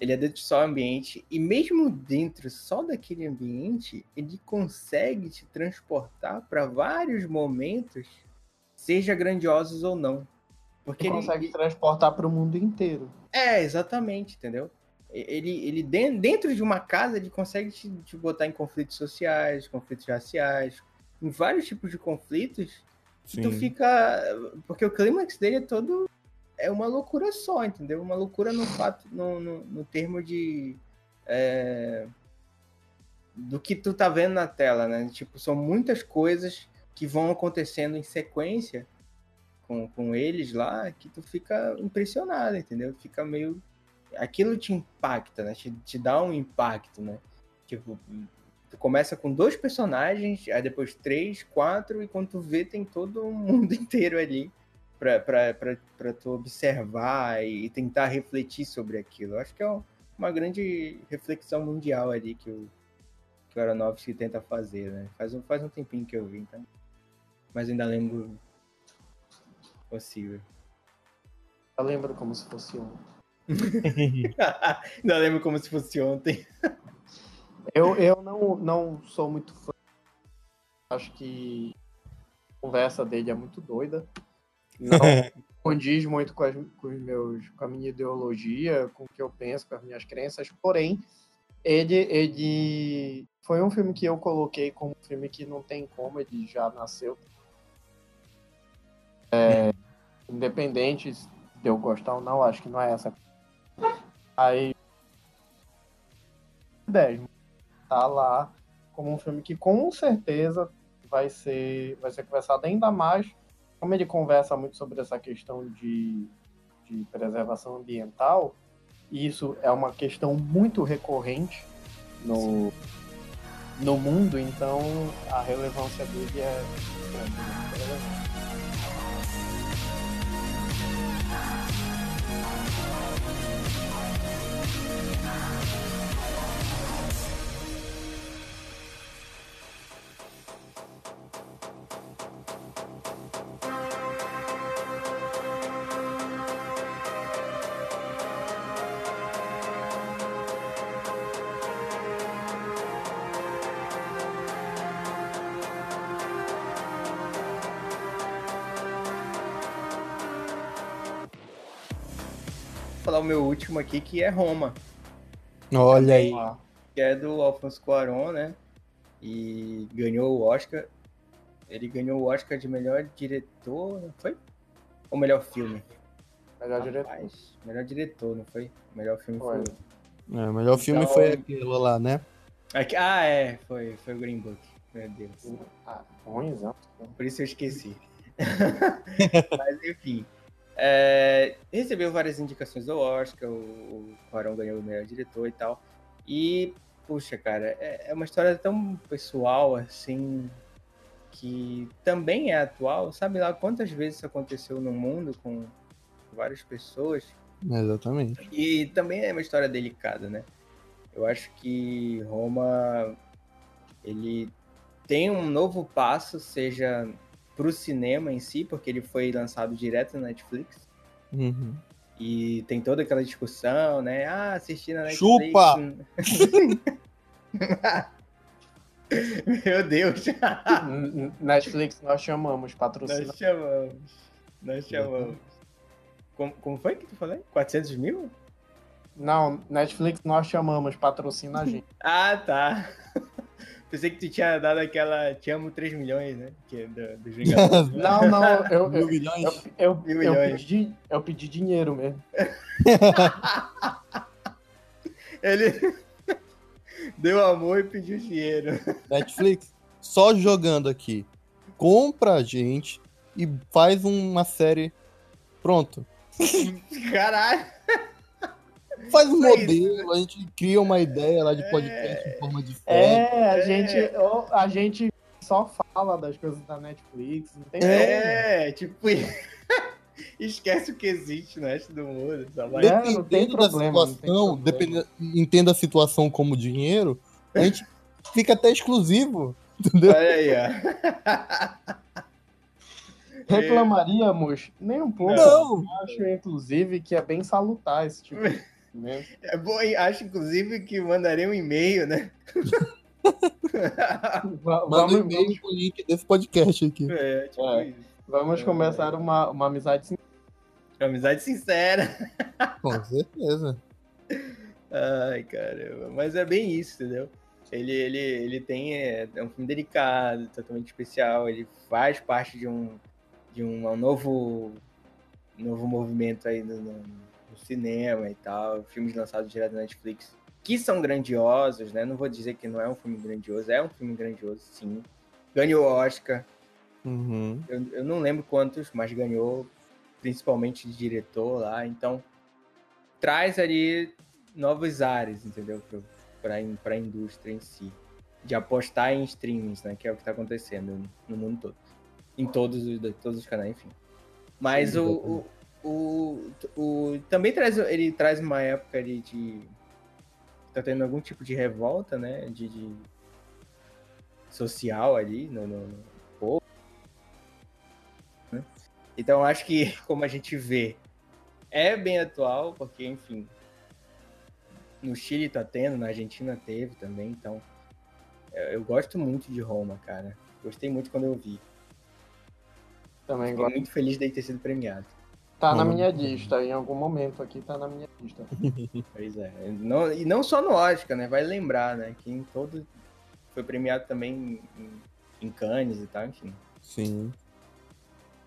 ele é dentro de só ambiente, e mesmo dentro só daquele ambiente, ele consegue te transportar para vários momentos, seja grandiosos ou não. Porque Ele ele, consegue transportar para o mundo inteiro. É, exatamente, entendeu? Ele, ele den- dentro de uma casa, ele consegue te, te botar em conflitos sociais, conflitos raciais, em vários tipos de conflitos, e tu Sim. fica. Porque o clímax dele é todo. É uma loucura só, entendeu? Uma loucura no fato, no, no, no termo de. é, do que tu tá vendo na tela, né? Tipo, são muitas coisas que vão acontecendo em sequência com, com eles lá que tu fica impressionado, entendeu? Fica meio. Aquilo te impacta, né? Te, te dá um impacto, né? Tipo, tu começa com dois personagens, aí depois três, quatro, e quando tu vê, tem todo o *laughs* mundo inteiro ali pra tu observar e tentar refletir sobre aquilo. Eu acho que é um- uma grande reflexão mundial ali que o, que o Aronofsky tenta fazer, né? Faz um, faz um tempinho que eu vi, então. Mas ainda lembro possível. Eu lembro como se fosse um. *laughs* *laughs* ainda lembro como se fosse ontem. Eu, eu não, não sou muito fã. Acho que a conversa dele é muito doida. Não *laughs* condiz muito com, as, com, os meus, com a minha ideologia, com o que eu penso, com as minhas crenças. Porém, ele, ele foi um filme que eu coloquei como um filme que não tem como, ele já nasceu. É, independente de eu gostar ou não, acho que não é essa. Aí. 10 tá lá como um filme que com certeza vai ser vai ser conversado ainda mais como ele conversa muito sobre essa questão de, de preservação ambiental e isso é uma questão muito recorrente no no mundo então a relevância dele é grande, o meu último aqui, que é Roma. Olha aí. Que é do Alfonso Cuarón, né? E ganhou o Oscar. Ele ganhou o Oscar de melhor diretor, não foi? Ou melhor filme? melhor diretor Rapaz, melhor diretor, não foi? O melhor filme Foi. foi. É, o melhor filme Então- foi aquele lá, né? Aqui- ah, é, foi, foi o Green Book. Meu Deus. ah, né? Por isso eu esqueci. *laughs* Mas enfim. É, recebeu várias indicações do Oscar, o, o ganhou o melhor diretor e tal. E, puxa, cara, é, é uma história tão pessoal assim, que também é atual. Sabe lá quantas vezes isso aconteceu no mundo com várias pessoas? Exatamente. E também é uma história delicada, né? Eu acho que Roma ele tem um novo passo, seja para o cinema em si, porque ele foi lançado direto na Netflix. Uhum. E tem toda aquela discussão, né? Ah, assistir na Netflix. Chupa! *laughs* Meu Deus! Netflix nós chamamos patrocínio Nós chamamos. Nós chamamos. Como, como foi que tu falou? 400 mil? Não, Netflix nós chamamos, patrocina a gente. *laughs* Ah, tá. Pensei que tu tinha dado aquela Te amo 3 milhões, né? Que é do, *laughs* Vingadores. Não, não, eu, Mil milhões. eu, eu, Mil eu milhões. pedi, eu pedi dinheiro mesmo. *laughs* Ele *laughs* deu amor e pediu dinheiro. Netflix, só jogando aqui. Compra a gente e faz uma série. Pronto. Caralho! Faz um isso, modelo, a gente cria uma ideia lá de podcast em forma de. É, a É. gente, a gente só fala das coisas da Netflix, não tem. É, tipo, *laughs* esquece o que existe no resto do mundo. É, não tem Dependendo da problema, tem situação, dependendo, entenda a situação como dinheiro, a gente fica até exclusivo. *laughs* Entendeu? Olha aí, ó. *laughs* Reclamaríamos nem um pouco. Não. Acho, inclusive, que é bem salutar esse tipo de movimento. É bom, acho inclusive que mandarei um e-mail, né? *laughs* Manda um Vamos, e-mail com o link desse podcast aqui. É, tipo É. isso. vamos começar uma, uma amizade sincera. Amizade sincera. *laughs* Com certeza. Ai, caramba. Mas é bem isso, entendeu? Ele, ele, ele tem. É, é um filme delicado, totalmente especial. Ele faz parte de um, de um, um novo, novo movimento aí no- no cinema e tal. Filmes lançados direto na Netflix. Que são grandiosos, né? Não vou dizer que não é um filme grandioso. É um filme grandioso, sim. Ganhou Oscar. Uhum. Eu, eu não lembro quantos, mas ganhou principalmente de diretor lá. Então, traz ali novos ares, entendeu? Para a indústria em si. De apostar em streamings, né? Que é o que está acontecendo no mundo todo. Em todos os, todos os canais, enfim. Mas Sim, o, o, o, o- Também traz, ele traz uma época ali de. Tá tendo algum tipo de revolta, né? De. de social ali no, no, no povo. né? Então acho que, *laughs* como a gente vê, é bem atual, porque, enfim, no Chile tá tendo, na Argentina teve também, então eu, gosto muito de Roma, cara. Gostei muito quando eu vi. Também Fiquei gosto. muito feliz de ter sido premiado. Tá na minha lista, em algum momento aqui tá na minha lista. *laughs* Pois é. Não, e não só no Oscar, né? Vai lembrar, né? Que em todo. Foi premiado também em, em Cannes e tal, enfim. Sim.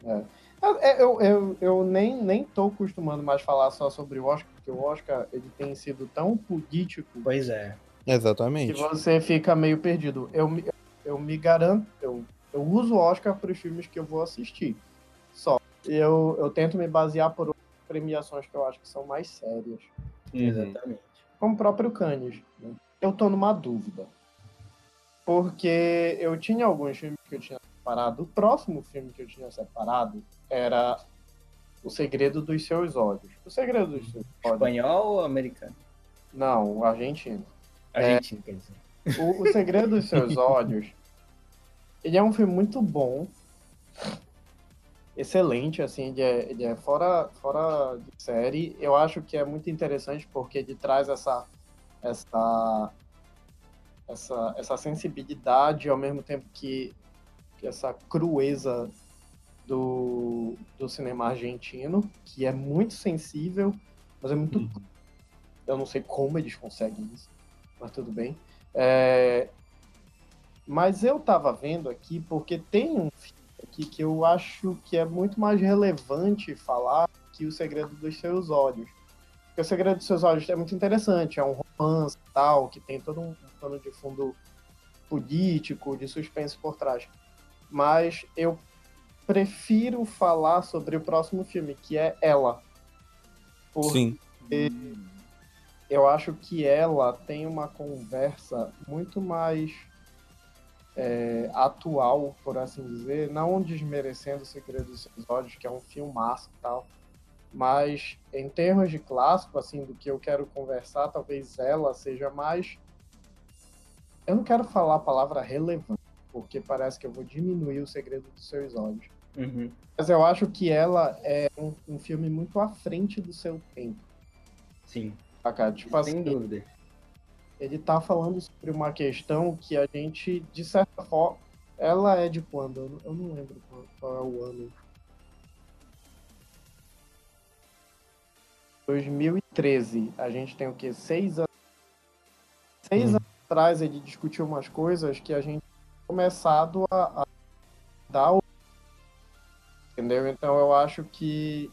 É, Eu, eu, eu nem, nem tô acostumando mais falar só sobre o Oscar, porque o Oscar ele tem sido tão político Pois é. que Exatamente. você fica meio perdido. Eu, me- eu me garanto, eu, eu uso o Oscar para os filmes que eu vou assistir. Eu, eu tento me basear por premiações que eu acho que são mais sérias. Exatamente. Como o próprio Cannes. né? Eu tô numa dúvida. Porque eu tinha alguns filmes que eu tinha separado. O próximo filme que eu tinha separado era O Segredo dos Seus Olhos. O Segredo dos Seus Olhos. Espanhol ou americano? Não, o argentino. Argentino, quer dizer. O, o Segredo dos Seus *laughs* Olhos, ele é um filme muito bom, excelente, assim, ele é, ele é fora, fora de série. Eu acho que é muito interessante porque ele traz essa, essa, essa, essa sensibilidade ao mesmo tempo que, que essa crueza do, do cinema argentino, que é muito sensível, mas é muito eu não sei como eles conseguem isso, mas tudo bem. É, Mas eu tava vendo aqui porque tem um filme aqui que eu acho que é muito mais relevante falar que O Segredo dos Seus Olhos. Porque O Segredo dos Seus Olhos é muito interessante, é um romance e tal, que tem todo um pano de fundo político, de suspense por trás. Mas eu prefiro falar sobre o próximo filme, que é Ela. Sim. eu acho que ela tem uma conversa muito mais é, atual, por assim dizer, não desmerecendo o Segredo dos Seus Olhos, que é um filmaço e tal, mas em termos de clássico, assim, do que eu quero conversar, talvez ela seja mais. Eu não quero falar a palavra relevante, porque parece que eu vou diminuir o Segredo dos Seus Olhos. Uhum. Mas eu acho que ela é um, um filme muito à frente do seu tempo. Sim, saca? Tipo sem assim, dúvida. Ele tá falando sobre uma questão que a gente, de certa forma, ela é de quando? Eu não- lembro qual, é o ano. 2013. A gente tem o quê? Seis anos. Seis Hum. anos atrás ele discutiu umas coisas que a gente começado a, a dar o... Entendeu? Então eu acho que.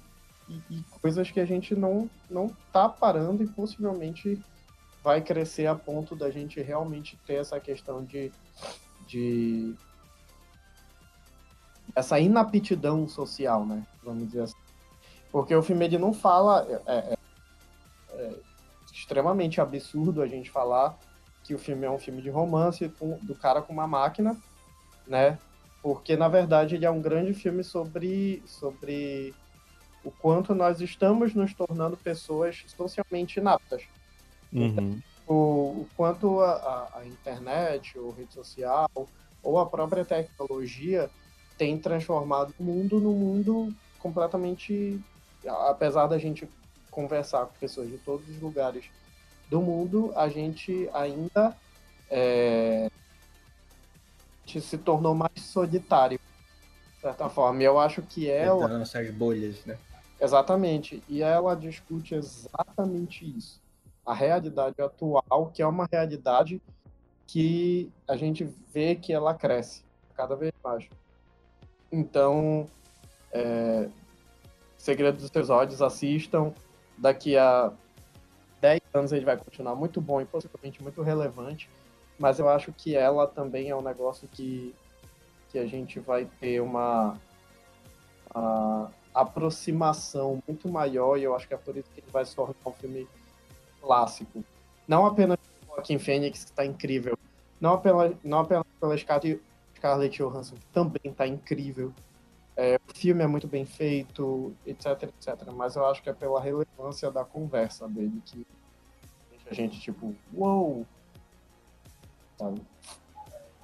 E, e coisas que a gente não, não tá parando e possivelmente vai crescer a ponto da gente realmente ter essa questão de, de essa inaptidão social, né? Vamos dizer assim. Porque o filme não fala. É, é- é extremamente absurdo a gente falar que o filme é um filme de romance com- do cara com uma máquina, né? Porque na verdade ele é um grande filme sobre, sobre o quanto nós estamos nos tornando pessoas socialmente inaptas Uhum. o, o quanto a, a- a internet, ou rede social, ou a própria tecnologia tem transformado o mundo num mundo completamente. Apesar da gente conversar com pessoas de todos os lugares do mundo, a gente ainda é, se tornou mais solitário, de certa forma. E eu acho que ela. Nossas bolhas, né? Exatamente. E ela discute exatamente isso. A realidade atual, que é uma realidade que a gente vê que ela cresce cada vez mais. Então, é, dos Seus Olhos, assistam. Daqui a 10 anos ele vai continuar muito bom e possivelmente muito relevante. Mas eu acho que ela também é um negócio que, que a gente vai ter uma, uma aproximação muito maior e eu acho que é por isso que ele vai se tornar um filme clássico. Não apenas o Joaquim Fênix, que está incrível. Não apenas, não apenas pela Scarlett Johansson, que também está incrível. É, o filme é muito bem feito, etc, etc. Mas eu acho que é pela relevância da conversa dele que deixa a gente tipo, uou! Wow!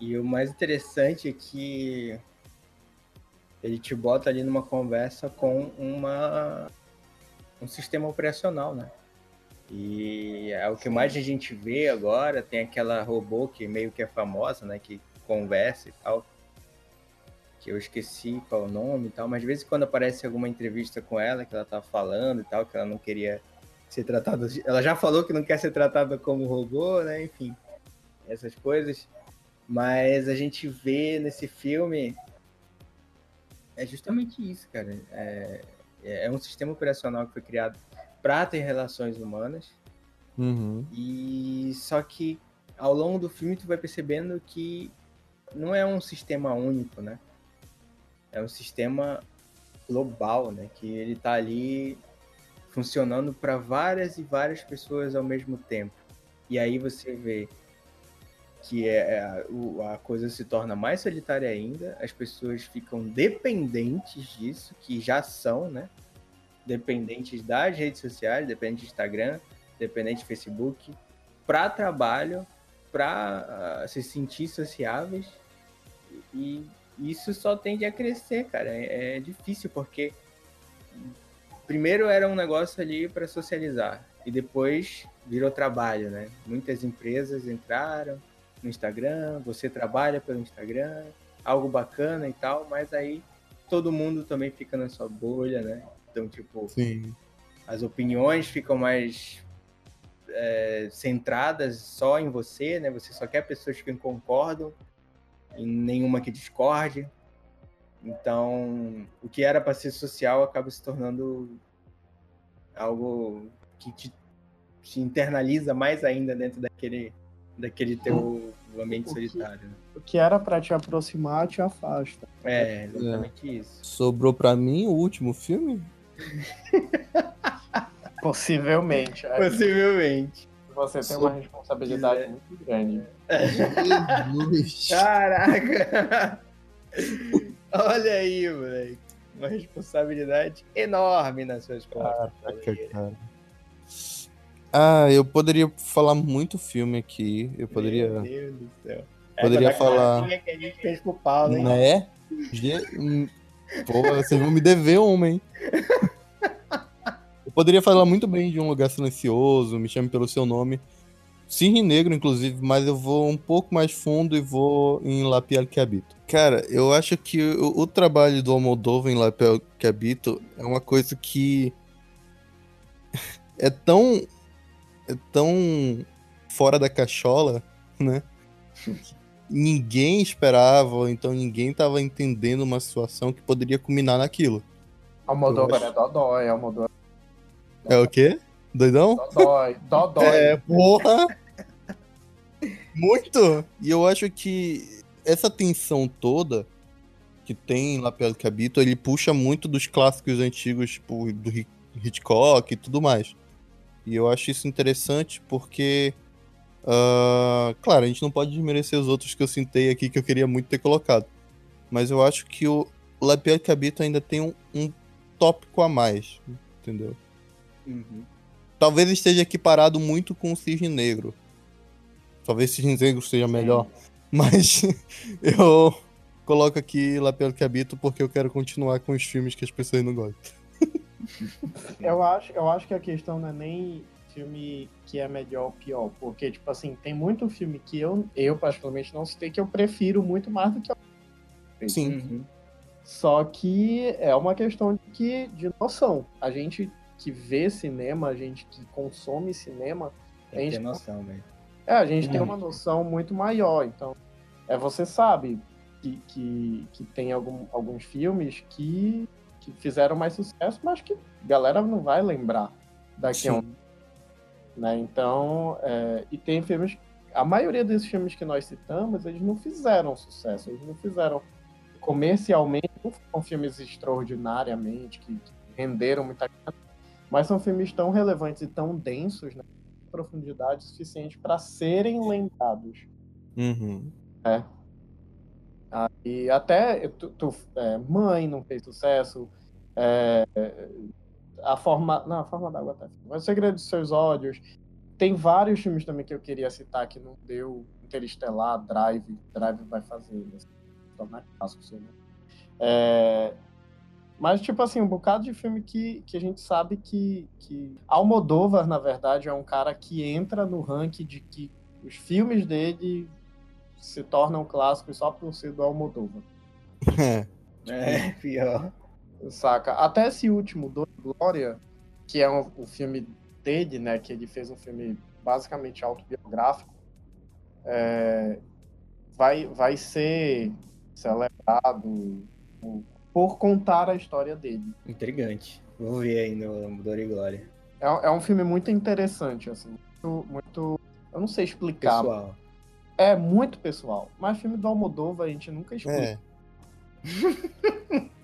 E o mais interessante é que ele te bota ali numa conversa com uma um sistema operacional, né? E é o que mais a gente vê agora, tem aquela robô que meio que é famosa, né, que conversa e tal que eu esqueci qual o nome e tal, mas de vez em quando aparece alguma entrevista com ela que ela tá falando e tal, que ela não queria ser tratada. Ela já falou que não quer ser tratada como robô, né? Enfim, essas coisas. Mas a gente vê nesse filme é justamente isso, cara. É, é um sistema operacional que foi criado para ter relações humanas. Uhum. E só que ao longo do filme tu vai percebendo que não é um sistema único, né? é um sistema global, né? Que ele está ali funcionando para várias e várias pessoas ao mesmo tempo. E aí você vê que é, é a, a coisa se torna mais solitária ainda, as pessoas ficam dependentes disso, que já são, né? Dependentes das redes sociais, dependentes de Instagram, dependentes de Facebook, para trabalho, para uh, se sentir sociáveis e isso só tende a crescer, cara. É, é difícil porque primeiro era um negócio ali para socializar e depois virou trabalho, né? Muitas empresas entraram no Instagram, você trabalha pelo Instagram, algo bacana e tal, mas aí todo mundo também fica na sua bolha, né? Então, tipo, Sim. as opiniões ficam mais é, centradas só em você, né? Você só quer pessoas que concordam e nenhuma que discorde. Então, o que era para ser social acaba se tornando algo que te, te, internaliza mais ainda dentro daquele, daquele teu ambiente o solitário. Que, né? O que era para te aproximar te afasta. É, exatamente é. isso. Sobrou para mim o último filme? *laughs* Possivelmente. É. Possivelmente você tem uma responsabilidade é. muito grande. Caraca! Olha aí, moleque. Uma responsabilidade enorme nas suas costas. Caraca, cara. Ah, eu poderia falar muito filme aqui. Eu poderia. Meu Deus do céu. Poderia falar. Que a gente fez pro Paulo, hein? Né? Pô, vocês vão me dever uma, hein? Poderia falar muito bem de um lugar silencioso, me chame pelo seu nome. Cisne Negro, inclusive, mas eu vou um pouco mais fundo e vou em Lapiel que Habito. Cara, eu acho que o, o trabalho do Almodóvar em Lapiel que Habito é uma coisa que *laughs* é tão é tão fora da cachola, né? Ninguém esperava, então ninguém estava entendendo uma situação que poderia culminar naquilo. Almodóvar acho... é dodói, Almodóvar é o quê? Doidão? Dodói, dodói. É, porra! Muito! E eu acho que essa tensão toda que tem lá pelo Cabito, ele puxa muito dos clássicos antigos, tipo, do Hitchcock e tudo mais. E eu acho isso interessante porque, uh, claro, a gente não pode desmerecer os outros que eu citei aqui que eu queria muito ter colocado. Mas eu acho que o Lapierre Cabito ainda tem um, um tópico a mais, entendeu? Uhum. Talvez esteja equiparado muito com o Cisne Negro. Talvez Cisne Negro seja melhor. Mas *laughs* eu coloco aqui pelo que habito porque eu quero continuar com os filmes que as pessoas não gostam. Eu acho, eu acho que a questão não é nem filme que é melhor ou pior, porque, tipo assim, tem muito filme que eu, eu particularmente não citei que eu prefiro muito mais do que eu. Sim. Uhum. Só que é uma questão de, que, de noção. A gente que vê cinema, a gente que consome cinema, Tem que ter Gente, noção, velho. é, a gente tem Hum. uma noção muito maior. Então, é você sabe que, que, que tem algum, alguns filmes que, que fizeram mais sucesso, mas que a galera não vai lembrar daqui a um Sim. Né? Então, é, e tem filmes, a maioria desses filmes que nós citamos, eles não fizeram sucesso, eles não fizeram comercialmente, não foram filmes extraordinariamente que, que renderam muita grana, mas são filmes tão relevantes e tão densos, né? profundidade suficiente para serem lembrados. Uhum. E até tu, tu- é, Mãe não fez sucesso. é, a forma. Não, a forma da água tá. Mas o Segredo dos Seus Ódios. Tem vários filmes também que eu queria citar que não deu. Interestelar, Drive. Drive vai fazer. Vai se tornar clássico, sei lá. É, mas, tipo assim, um bocado de filme que, que a gente sabe que, que. Almodóvar, na verdade, é um cara que entra no ranking de que os filmes dele se tornam clássicos só por ser do Almodóvar. *laughs* É. É, pior. Saca? Até esse último, Dor e Glória, que é um, um filme dele, né? Que ele fez um filme basicamente autobiográfico, é, vai, vai ser celebrado por- por contar a história dele. Intrigante. Vou ver aí no Dor e Glória. É, é um filme muito interessante, assim, muito, muito eu não sei explicar. Pessoal. É muito pessoal, mas filme do Almodóvar a gente nunca explica. É. *laughs*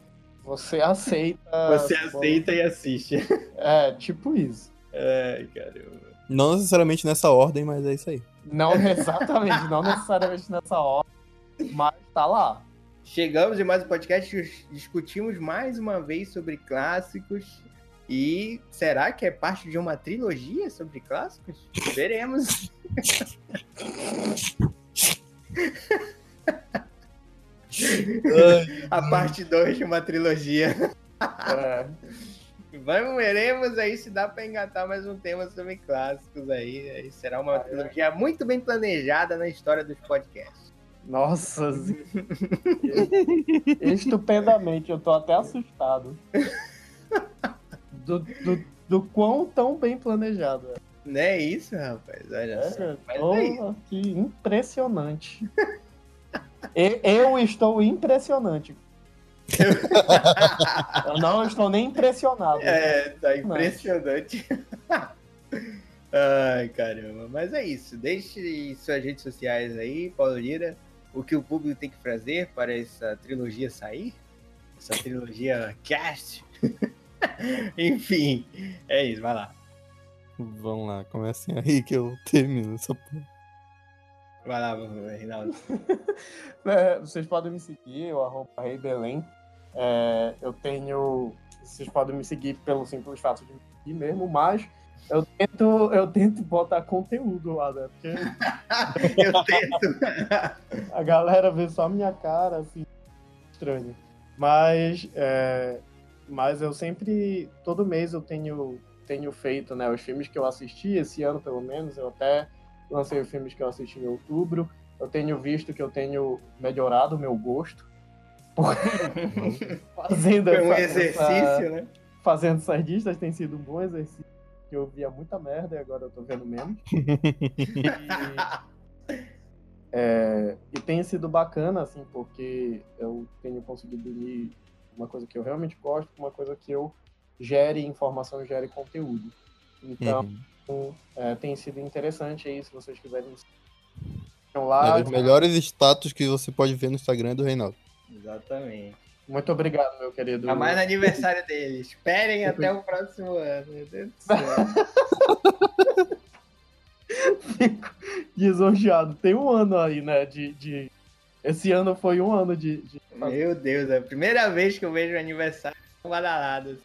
Você aceita. *laughs* Você aceita e assiste. É, tipo isso. Ai, caramba. Não necessariamente nessa ordem, mas é isso aí. Não exatamente, não necessariamente nessa hora, mas tá lá. Chegamos em mais um podcast, dis- discutimos mais uma vez sobre clássicos. E será que é parte de uma trilogia sobre clássicos? Veremos. *laughs* A parte 2 de uma trilogia. É, Vamos, veremos aí se dá pra engatar mais um tema sobre clássicos aí. Aí será uma trilogia muito bem planejada na história dos podcasts. nossa, *laughs* estupendamente, eu tô até assustado. Do, do, do quão tão bem planejado é. Não é isso, rapaz? Olha só. É, Mas tô é isso. aqui impressionante. E- Eu estou impressionante. *laughs* Eu não estou nem impressionado. É, tá impressionante. *laughs* Ai, caramba. Mas é isso. Deixe suas redes sociais aí, Paulo Lira. O que o público tem que fazer para essa trilogia sair? Essa trilogia cast? *laughs* Enfim, é isso. Vai lá. Vamos lá, comecem aí que eu termino essa porra. Vai lá, Reinaldo. *laughs* É, vocês podem me seguir, eu arroba Rei Belém. É, eu tenho. Vocês podem me seguir pelo simples fato de me seguir mesmo, mas eu tento, eu tento botar conteúdo lá, né? Porque *laughs* Eu tento. a galera vê só minha cara, assim, estranho. Mas, é, mas eu sempre, todo mês eu tenho, tenho feito, né, os filmes que eu assisti, esse ano pelo menos, eu até lancei os filmes que eu assisti em outubro. Eu tenho visto que eu tenho melhorado o meu gosto. *laughs* fazendo Foi um essa- exercício, essa- né? fazendo essas listas tem sido um bom exercício. que Eu via muita merda e agora eu tô vendo menos. *laughs* E, é, e tem sido bacana, assim, porque eu tenho conseguido unir uma coisa que eu realmente gosto com uma coisa que eu gere informação, gere conteúdo. Então, Uhum. É, tem sido interessante aí, se vocês quiserem É, lá. os melhores status que você pode ver no Instagram é do Reinaldo. Exatamente. Muito obrigado, meu querido. Tá mais no aniversário dele. Esperem até o próximo ano. Meu Deus do céu. *laughs* Fico lisonjeado. Tem um ano aí, né? De, de... Esse ano foi um ano de. de... Meu Deus, é a primeira vez que eu vejo o aniversário badalado.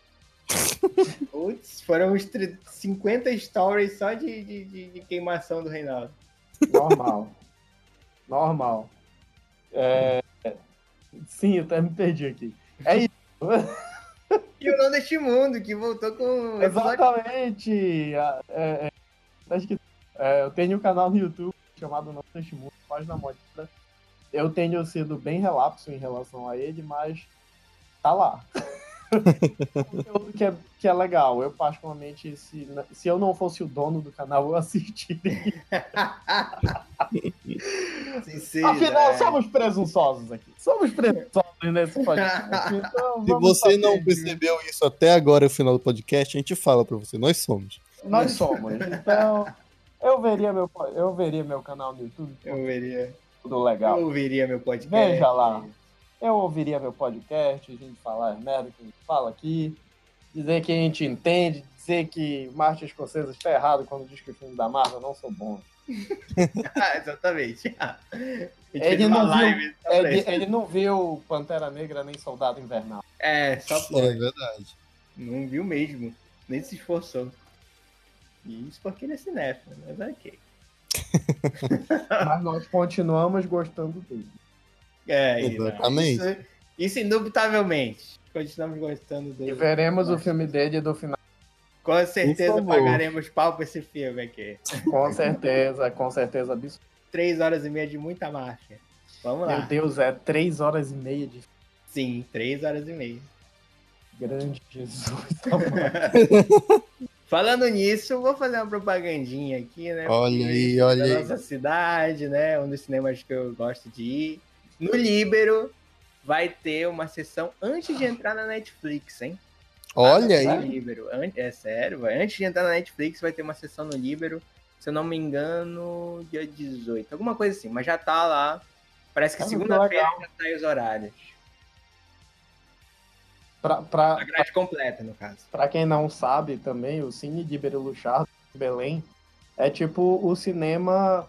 Putz, foram uns tri- 50 stories só de, de, de- queimação do Reinaldo. Normal. Normal. É... Sim, eu até me perdi aqui. É isso. E o Não Deste Mundo, que voltou com. Exatamente! É, é, tá. É, eu tenho um canal no YouTube chamado Não Deste Mundo, página modista. Eu tenho sido bem relapso em relação a ele, mas tá lá. Conteúdo que é, que é legal. Eu, particularmente, se, se eu não fosse o dono do canal, eu assistiria. Afinal, é. somos presunçosos aqui. Somos presunçosos nesse podcast. *laughs* Então, se você não percebeu isso até agora, no final do podcast, a gente fala pra você. Nós somos. Nós somos. Então, eu veria meu, eu veria meu canal no YouTube. Eu veria. Tudo legal. Eu ouviria meu podcast. Veja lá eu ouviria meu podcast, a gente falar as merda que a gente fala aqui, dizer que a gente entende, dizer que Martin Scorsese está errado quando diz que o filme da Marvel não são bons. *laughs* ah, exatamente. *laughs* ele, não viu, ele, ele, não viu Pantera Negra nem Soldado Invernal. É, só foi. É verdade. Não viu mesmo. Nem se esforçou. Isso porque ele é cinéfilo, mas ok. *laughs* mas nós continuamos gostando dele. É, Exatamente. Isso, isso indubitavelmente. Continuamos gostando dele. E veremos o filme dele do final. Com certeza pagaremos pau pra esse filme aqui. Com certeza, com certeza absoluta. Três horas e meia de muita marcha. Vamos lá. Meu Deus, é três horas e meia de. Sim, três horas e meia. Grande Jesus. *laughs* *laughs* Falando nisso, vou fazer uma propagandinha aqui, né? Olha aí, olha aí. Da nossa cidade, né? Um dos cinemas que eu gosto de ir. No Libero vai ter uma sessão antes de entrar na Netflix, hein? Olha aí. Libero. É sério, vai. antes de entrar na Netflix vai ter uma sessão no Libero, se eu não me engano, dia 18, alguma coisa assim, mas já tá lá. Parece que segunda-feira já tá aí os horários. Pra, pra, a grade completa, no caso. Pra quem não sabe também, o Cine de Bereluchar, Belém, é tipo o cinema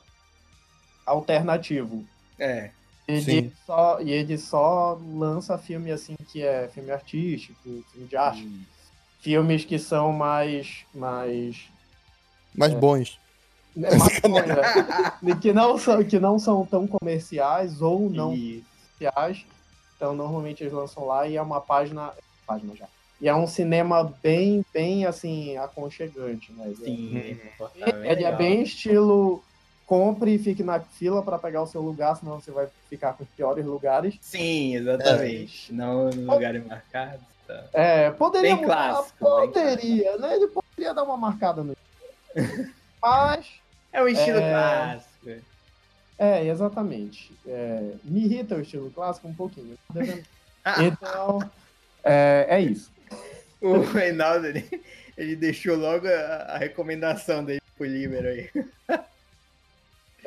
alternativo. É. Ele só, e ele só lança filme assim que é filme artístico, filme de arte. Hum. Filmes que são mais. mais. mais é, bons. É, mais *laughs* bons né? que, não são, que não são tão comerciais ou não e... comerciais. Então normalmente eles lançam lá e é uma página. Página já. E é um cinema bem, bem assim, aconchegante, né? Sim, é, é, ele é bem estilo compre e fique na fila para pegar o seu lugar, senão você vai ficar com os piores lugares. Sim, exatamente. É. Não no lugares marcados. Tá. É, poderia. Bem clássico. Poderia, né? Ele poderia dar uma marcada no. *laughs* Mas. É um estilo é... clássico. É, exatamente. É... Me irrita o estilo clássico um pouquinho. então, é, é isso. O Reinaldo, ele, ele deixou logo a, a recomendação dele pro Libero aí. *laughs*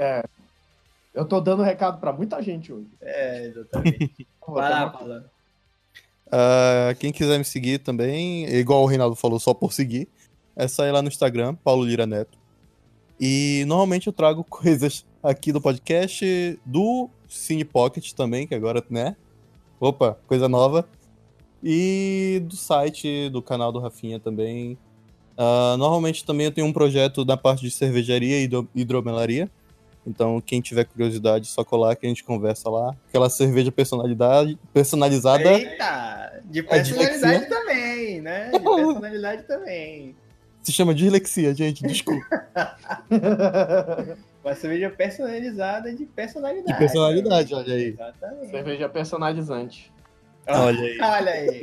É. Eu tô dando recado para muita gente hoje. É, exatamente. *laughs* Vai lá, fala. Uh, quem quiser me seguir também, igual o Reinaldo falou, só por seguir, é sair lá no Instagram, Paulo Lira Neto. E normalmente eu trago *laughs* coisas aqui do podcast, do Cine Pocket também, que agora, né? Opa, coisa nova. E do site, do canal do Rafinha também. Uh, normalmente também eu tenho um projeto na parte de cervejaria e hidromelaria. Então, quem tiver curiosidade, só colar que a gente conversa lá. Aquela cerveja personalidade, personalizada. Eita! De personalidade também, né? De personalidade também. Se chama dislexia, gente, desculpa. *laughs* *laughs* Uma cerveja personalizada de personalidade. De personalidade, olha aí. Exatamente. Cerveja personalizante. Olha aí. olha aí.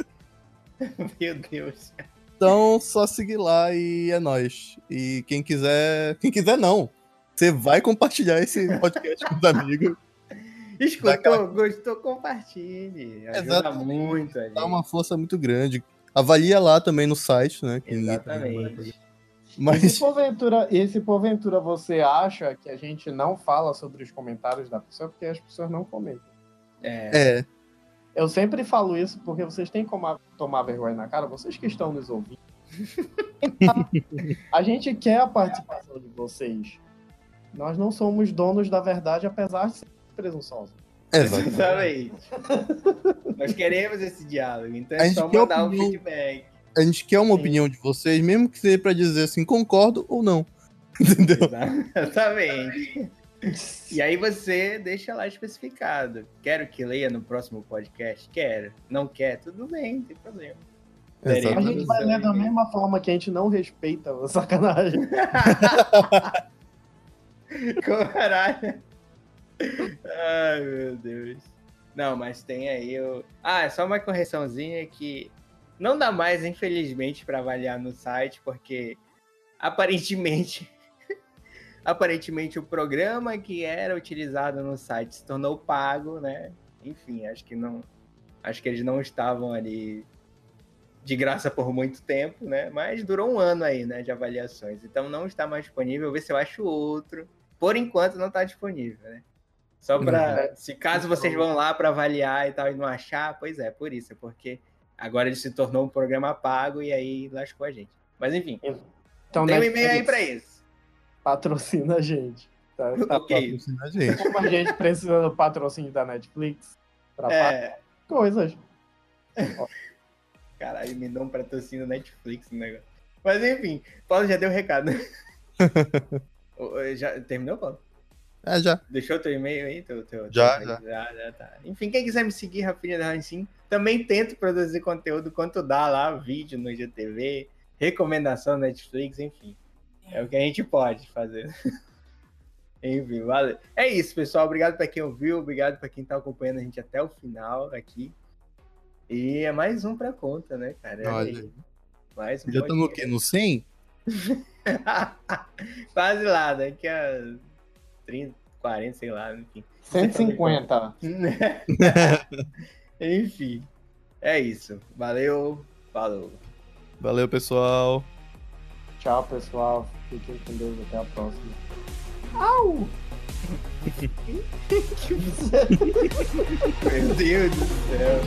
*laughs* Meu Deus. Então, só seguir lá e é nóis. E quem quiser. Quem quiser, não. Você vai compartilhar esse podcast com os amigos. Escutou, Daquela... gostou, compartilhe. Ajuda Exatamente. muito. Ali. Dá uma força muito grande. Avalia lá também no site, né? Exatamente. Mas... E se porventura, e se porventura você acha que a gente não fala sobre os comentários da pessoa, porque as pessoas não comentam. É. é. Eu sempre falo isso porque vocês têm que tomar vergonha na cara, vocês que estão nos ouvindo. *laughs* a gente quer a participação de vocês. Nós não somos donos da verdade, apesar de ser presunçosos. Exatamente. Nós queremos esse diálogo, então é só mandar opinião, um feedback. A gente quer uma Sim. opinião de vocês, mesmo que seja para dizer assim, concordo ou não. *laughs* Entendeu? Exatamente. E aí você deixa lá especificado. Quero que leia no próximo podcast? Quero. Não quer? Tudo bem, não tem problema. A gente vai ler da mesma forma que a gente não respeita a sacanagem. *laughs* *laughs* Caralho. Ai, meu Deus. Não, mas tem aí o. Ah, é só uma correçãozinha que não dá mais, infelizmente, para avaliar no site, porque aparentemente. *laughs* aparentemente o programa que era utilizado no site se tornou pago, né? Enfim, acho que não. Acho que eles não estavam ali de graça por muito tempo, né? Mas durou um ano aí, né, de avaliações. Então não está mais disponível. Vou ver se eu acho outro. Por enquanto não está disponível, né? Só para, uhum. se caso vocês vão lá para avaliar e tal e não achar, pois é, por isso, porque agora ele se tornou um programa pago e aí lascou a gente. Mas enfim. Então, tem um e-mail aí para isso. Patrocina a gente. Tá, *laughs* tá patrocina a gente. Como a gente precisa do patrocínio da Netflix para é... coisas. *laughs* Caralho, me dá um patrocínio Netflix no negócio. Mas enfim, Paulo já deu o um recado. *laughs* já terminou, Paulo? É, já. Deixou teu e-mail aí? Teu, teu, já, teu... já. já. Já, tá. Enfim, quem quiser me seguir, Rafinha da Rancim, também tento produzir conteúdo quanto dá lá, vídeo no GTV, recomendação no Netflix, enfim. É o que a gente pode fazer. *laughs* enfim, valeu. É isso, pessoal. Obrigado para quem ouviu, obrigado para quem tá acompanhando a gente até o final aqui. E é mais um pra conta, né, cara? Olha. Mais um Já estamos no quê? No 100? *laughs* Quase lá, daqui a 30, 40, sei lá, enfim. 150. *laughs* enfim. É isso. Valeu. Falou. Valeu, pessoal. Tchau, pessoal. Fiquem com Deus. Até a próxima. Au! *laughs* Meu Deus do céu.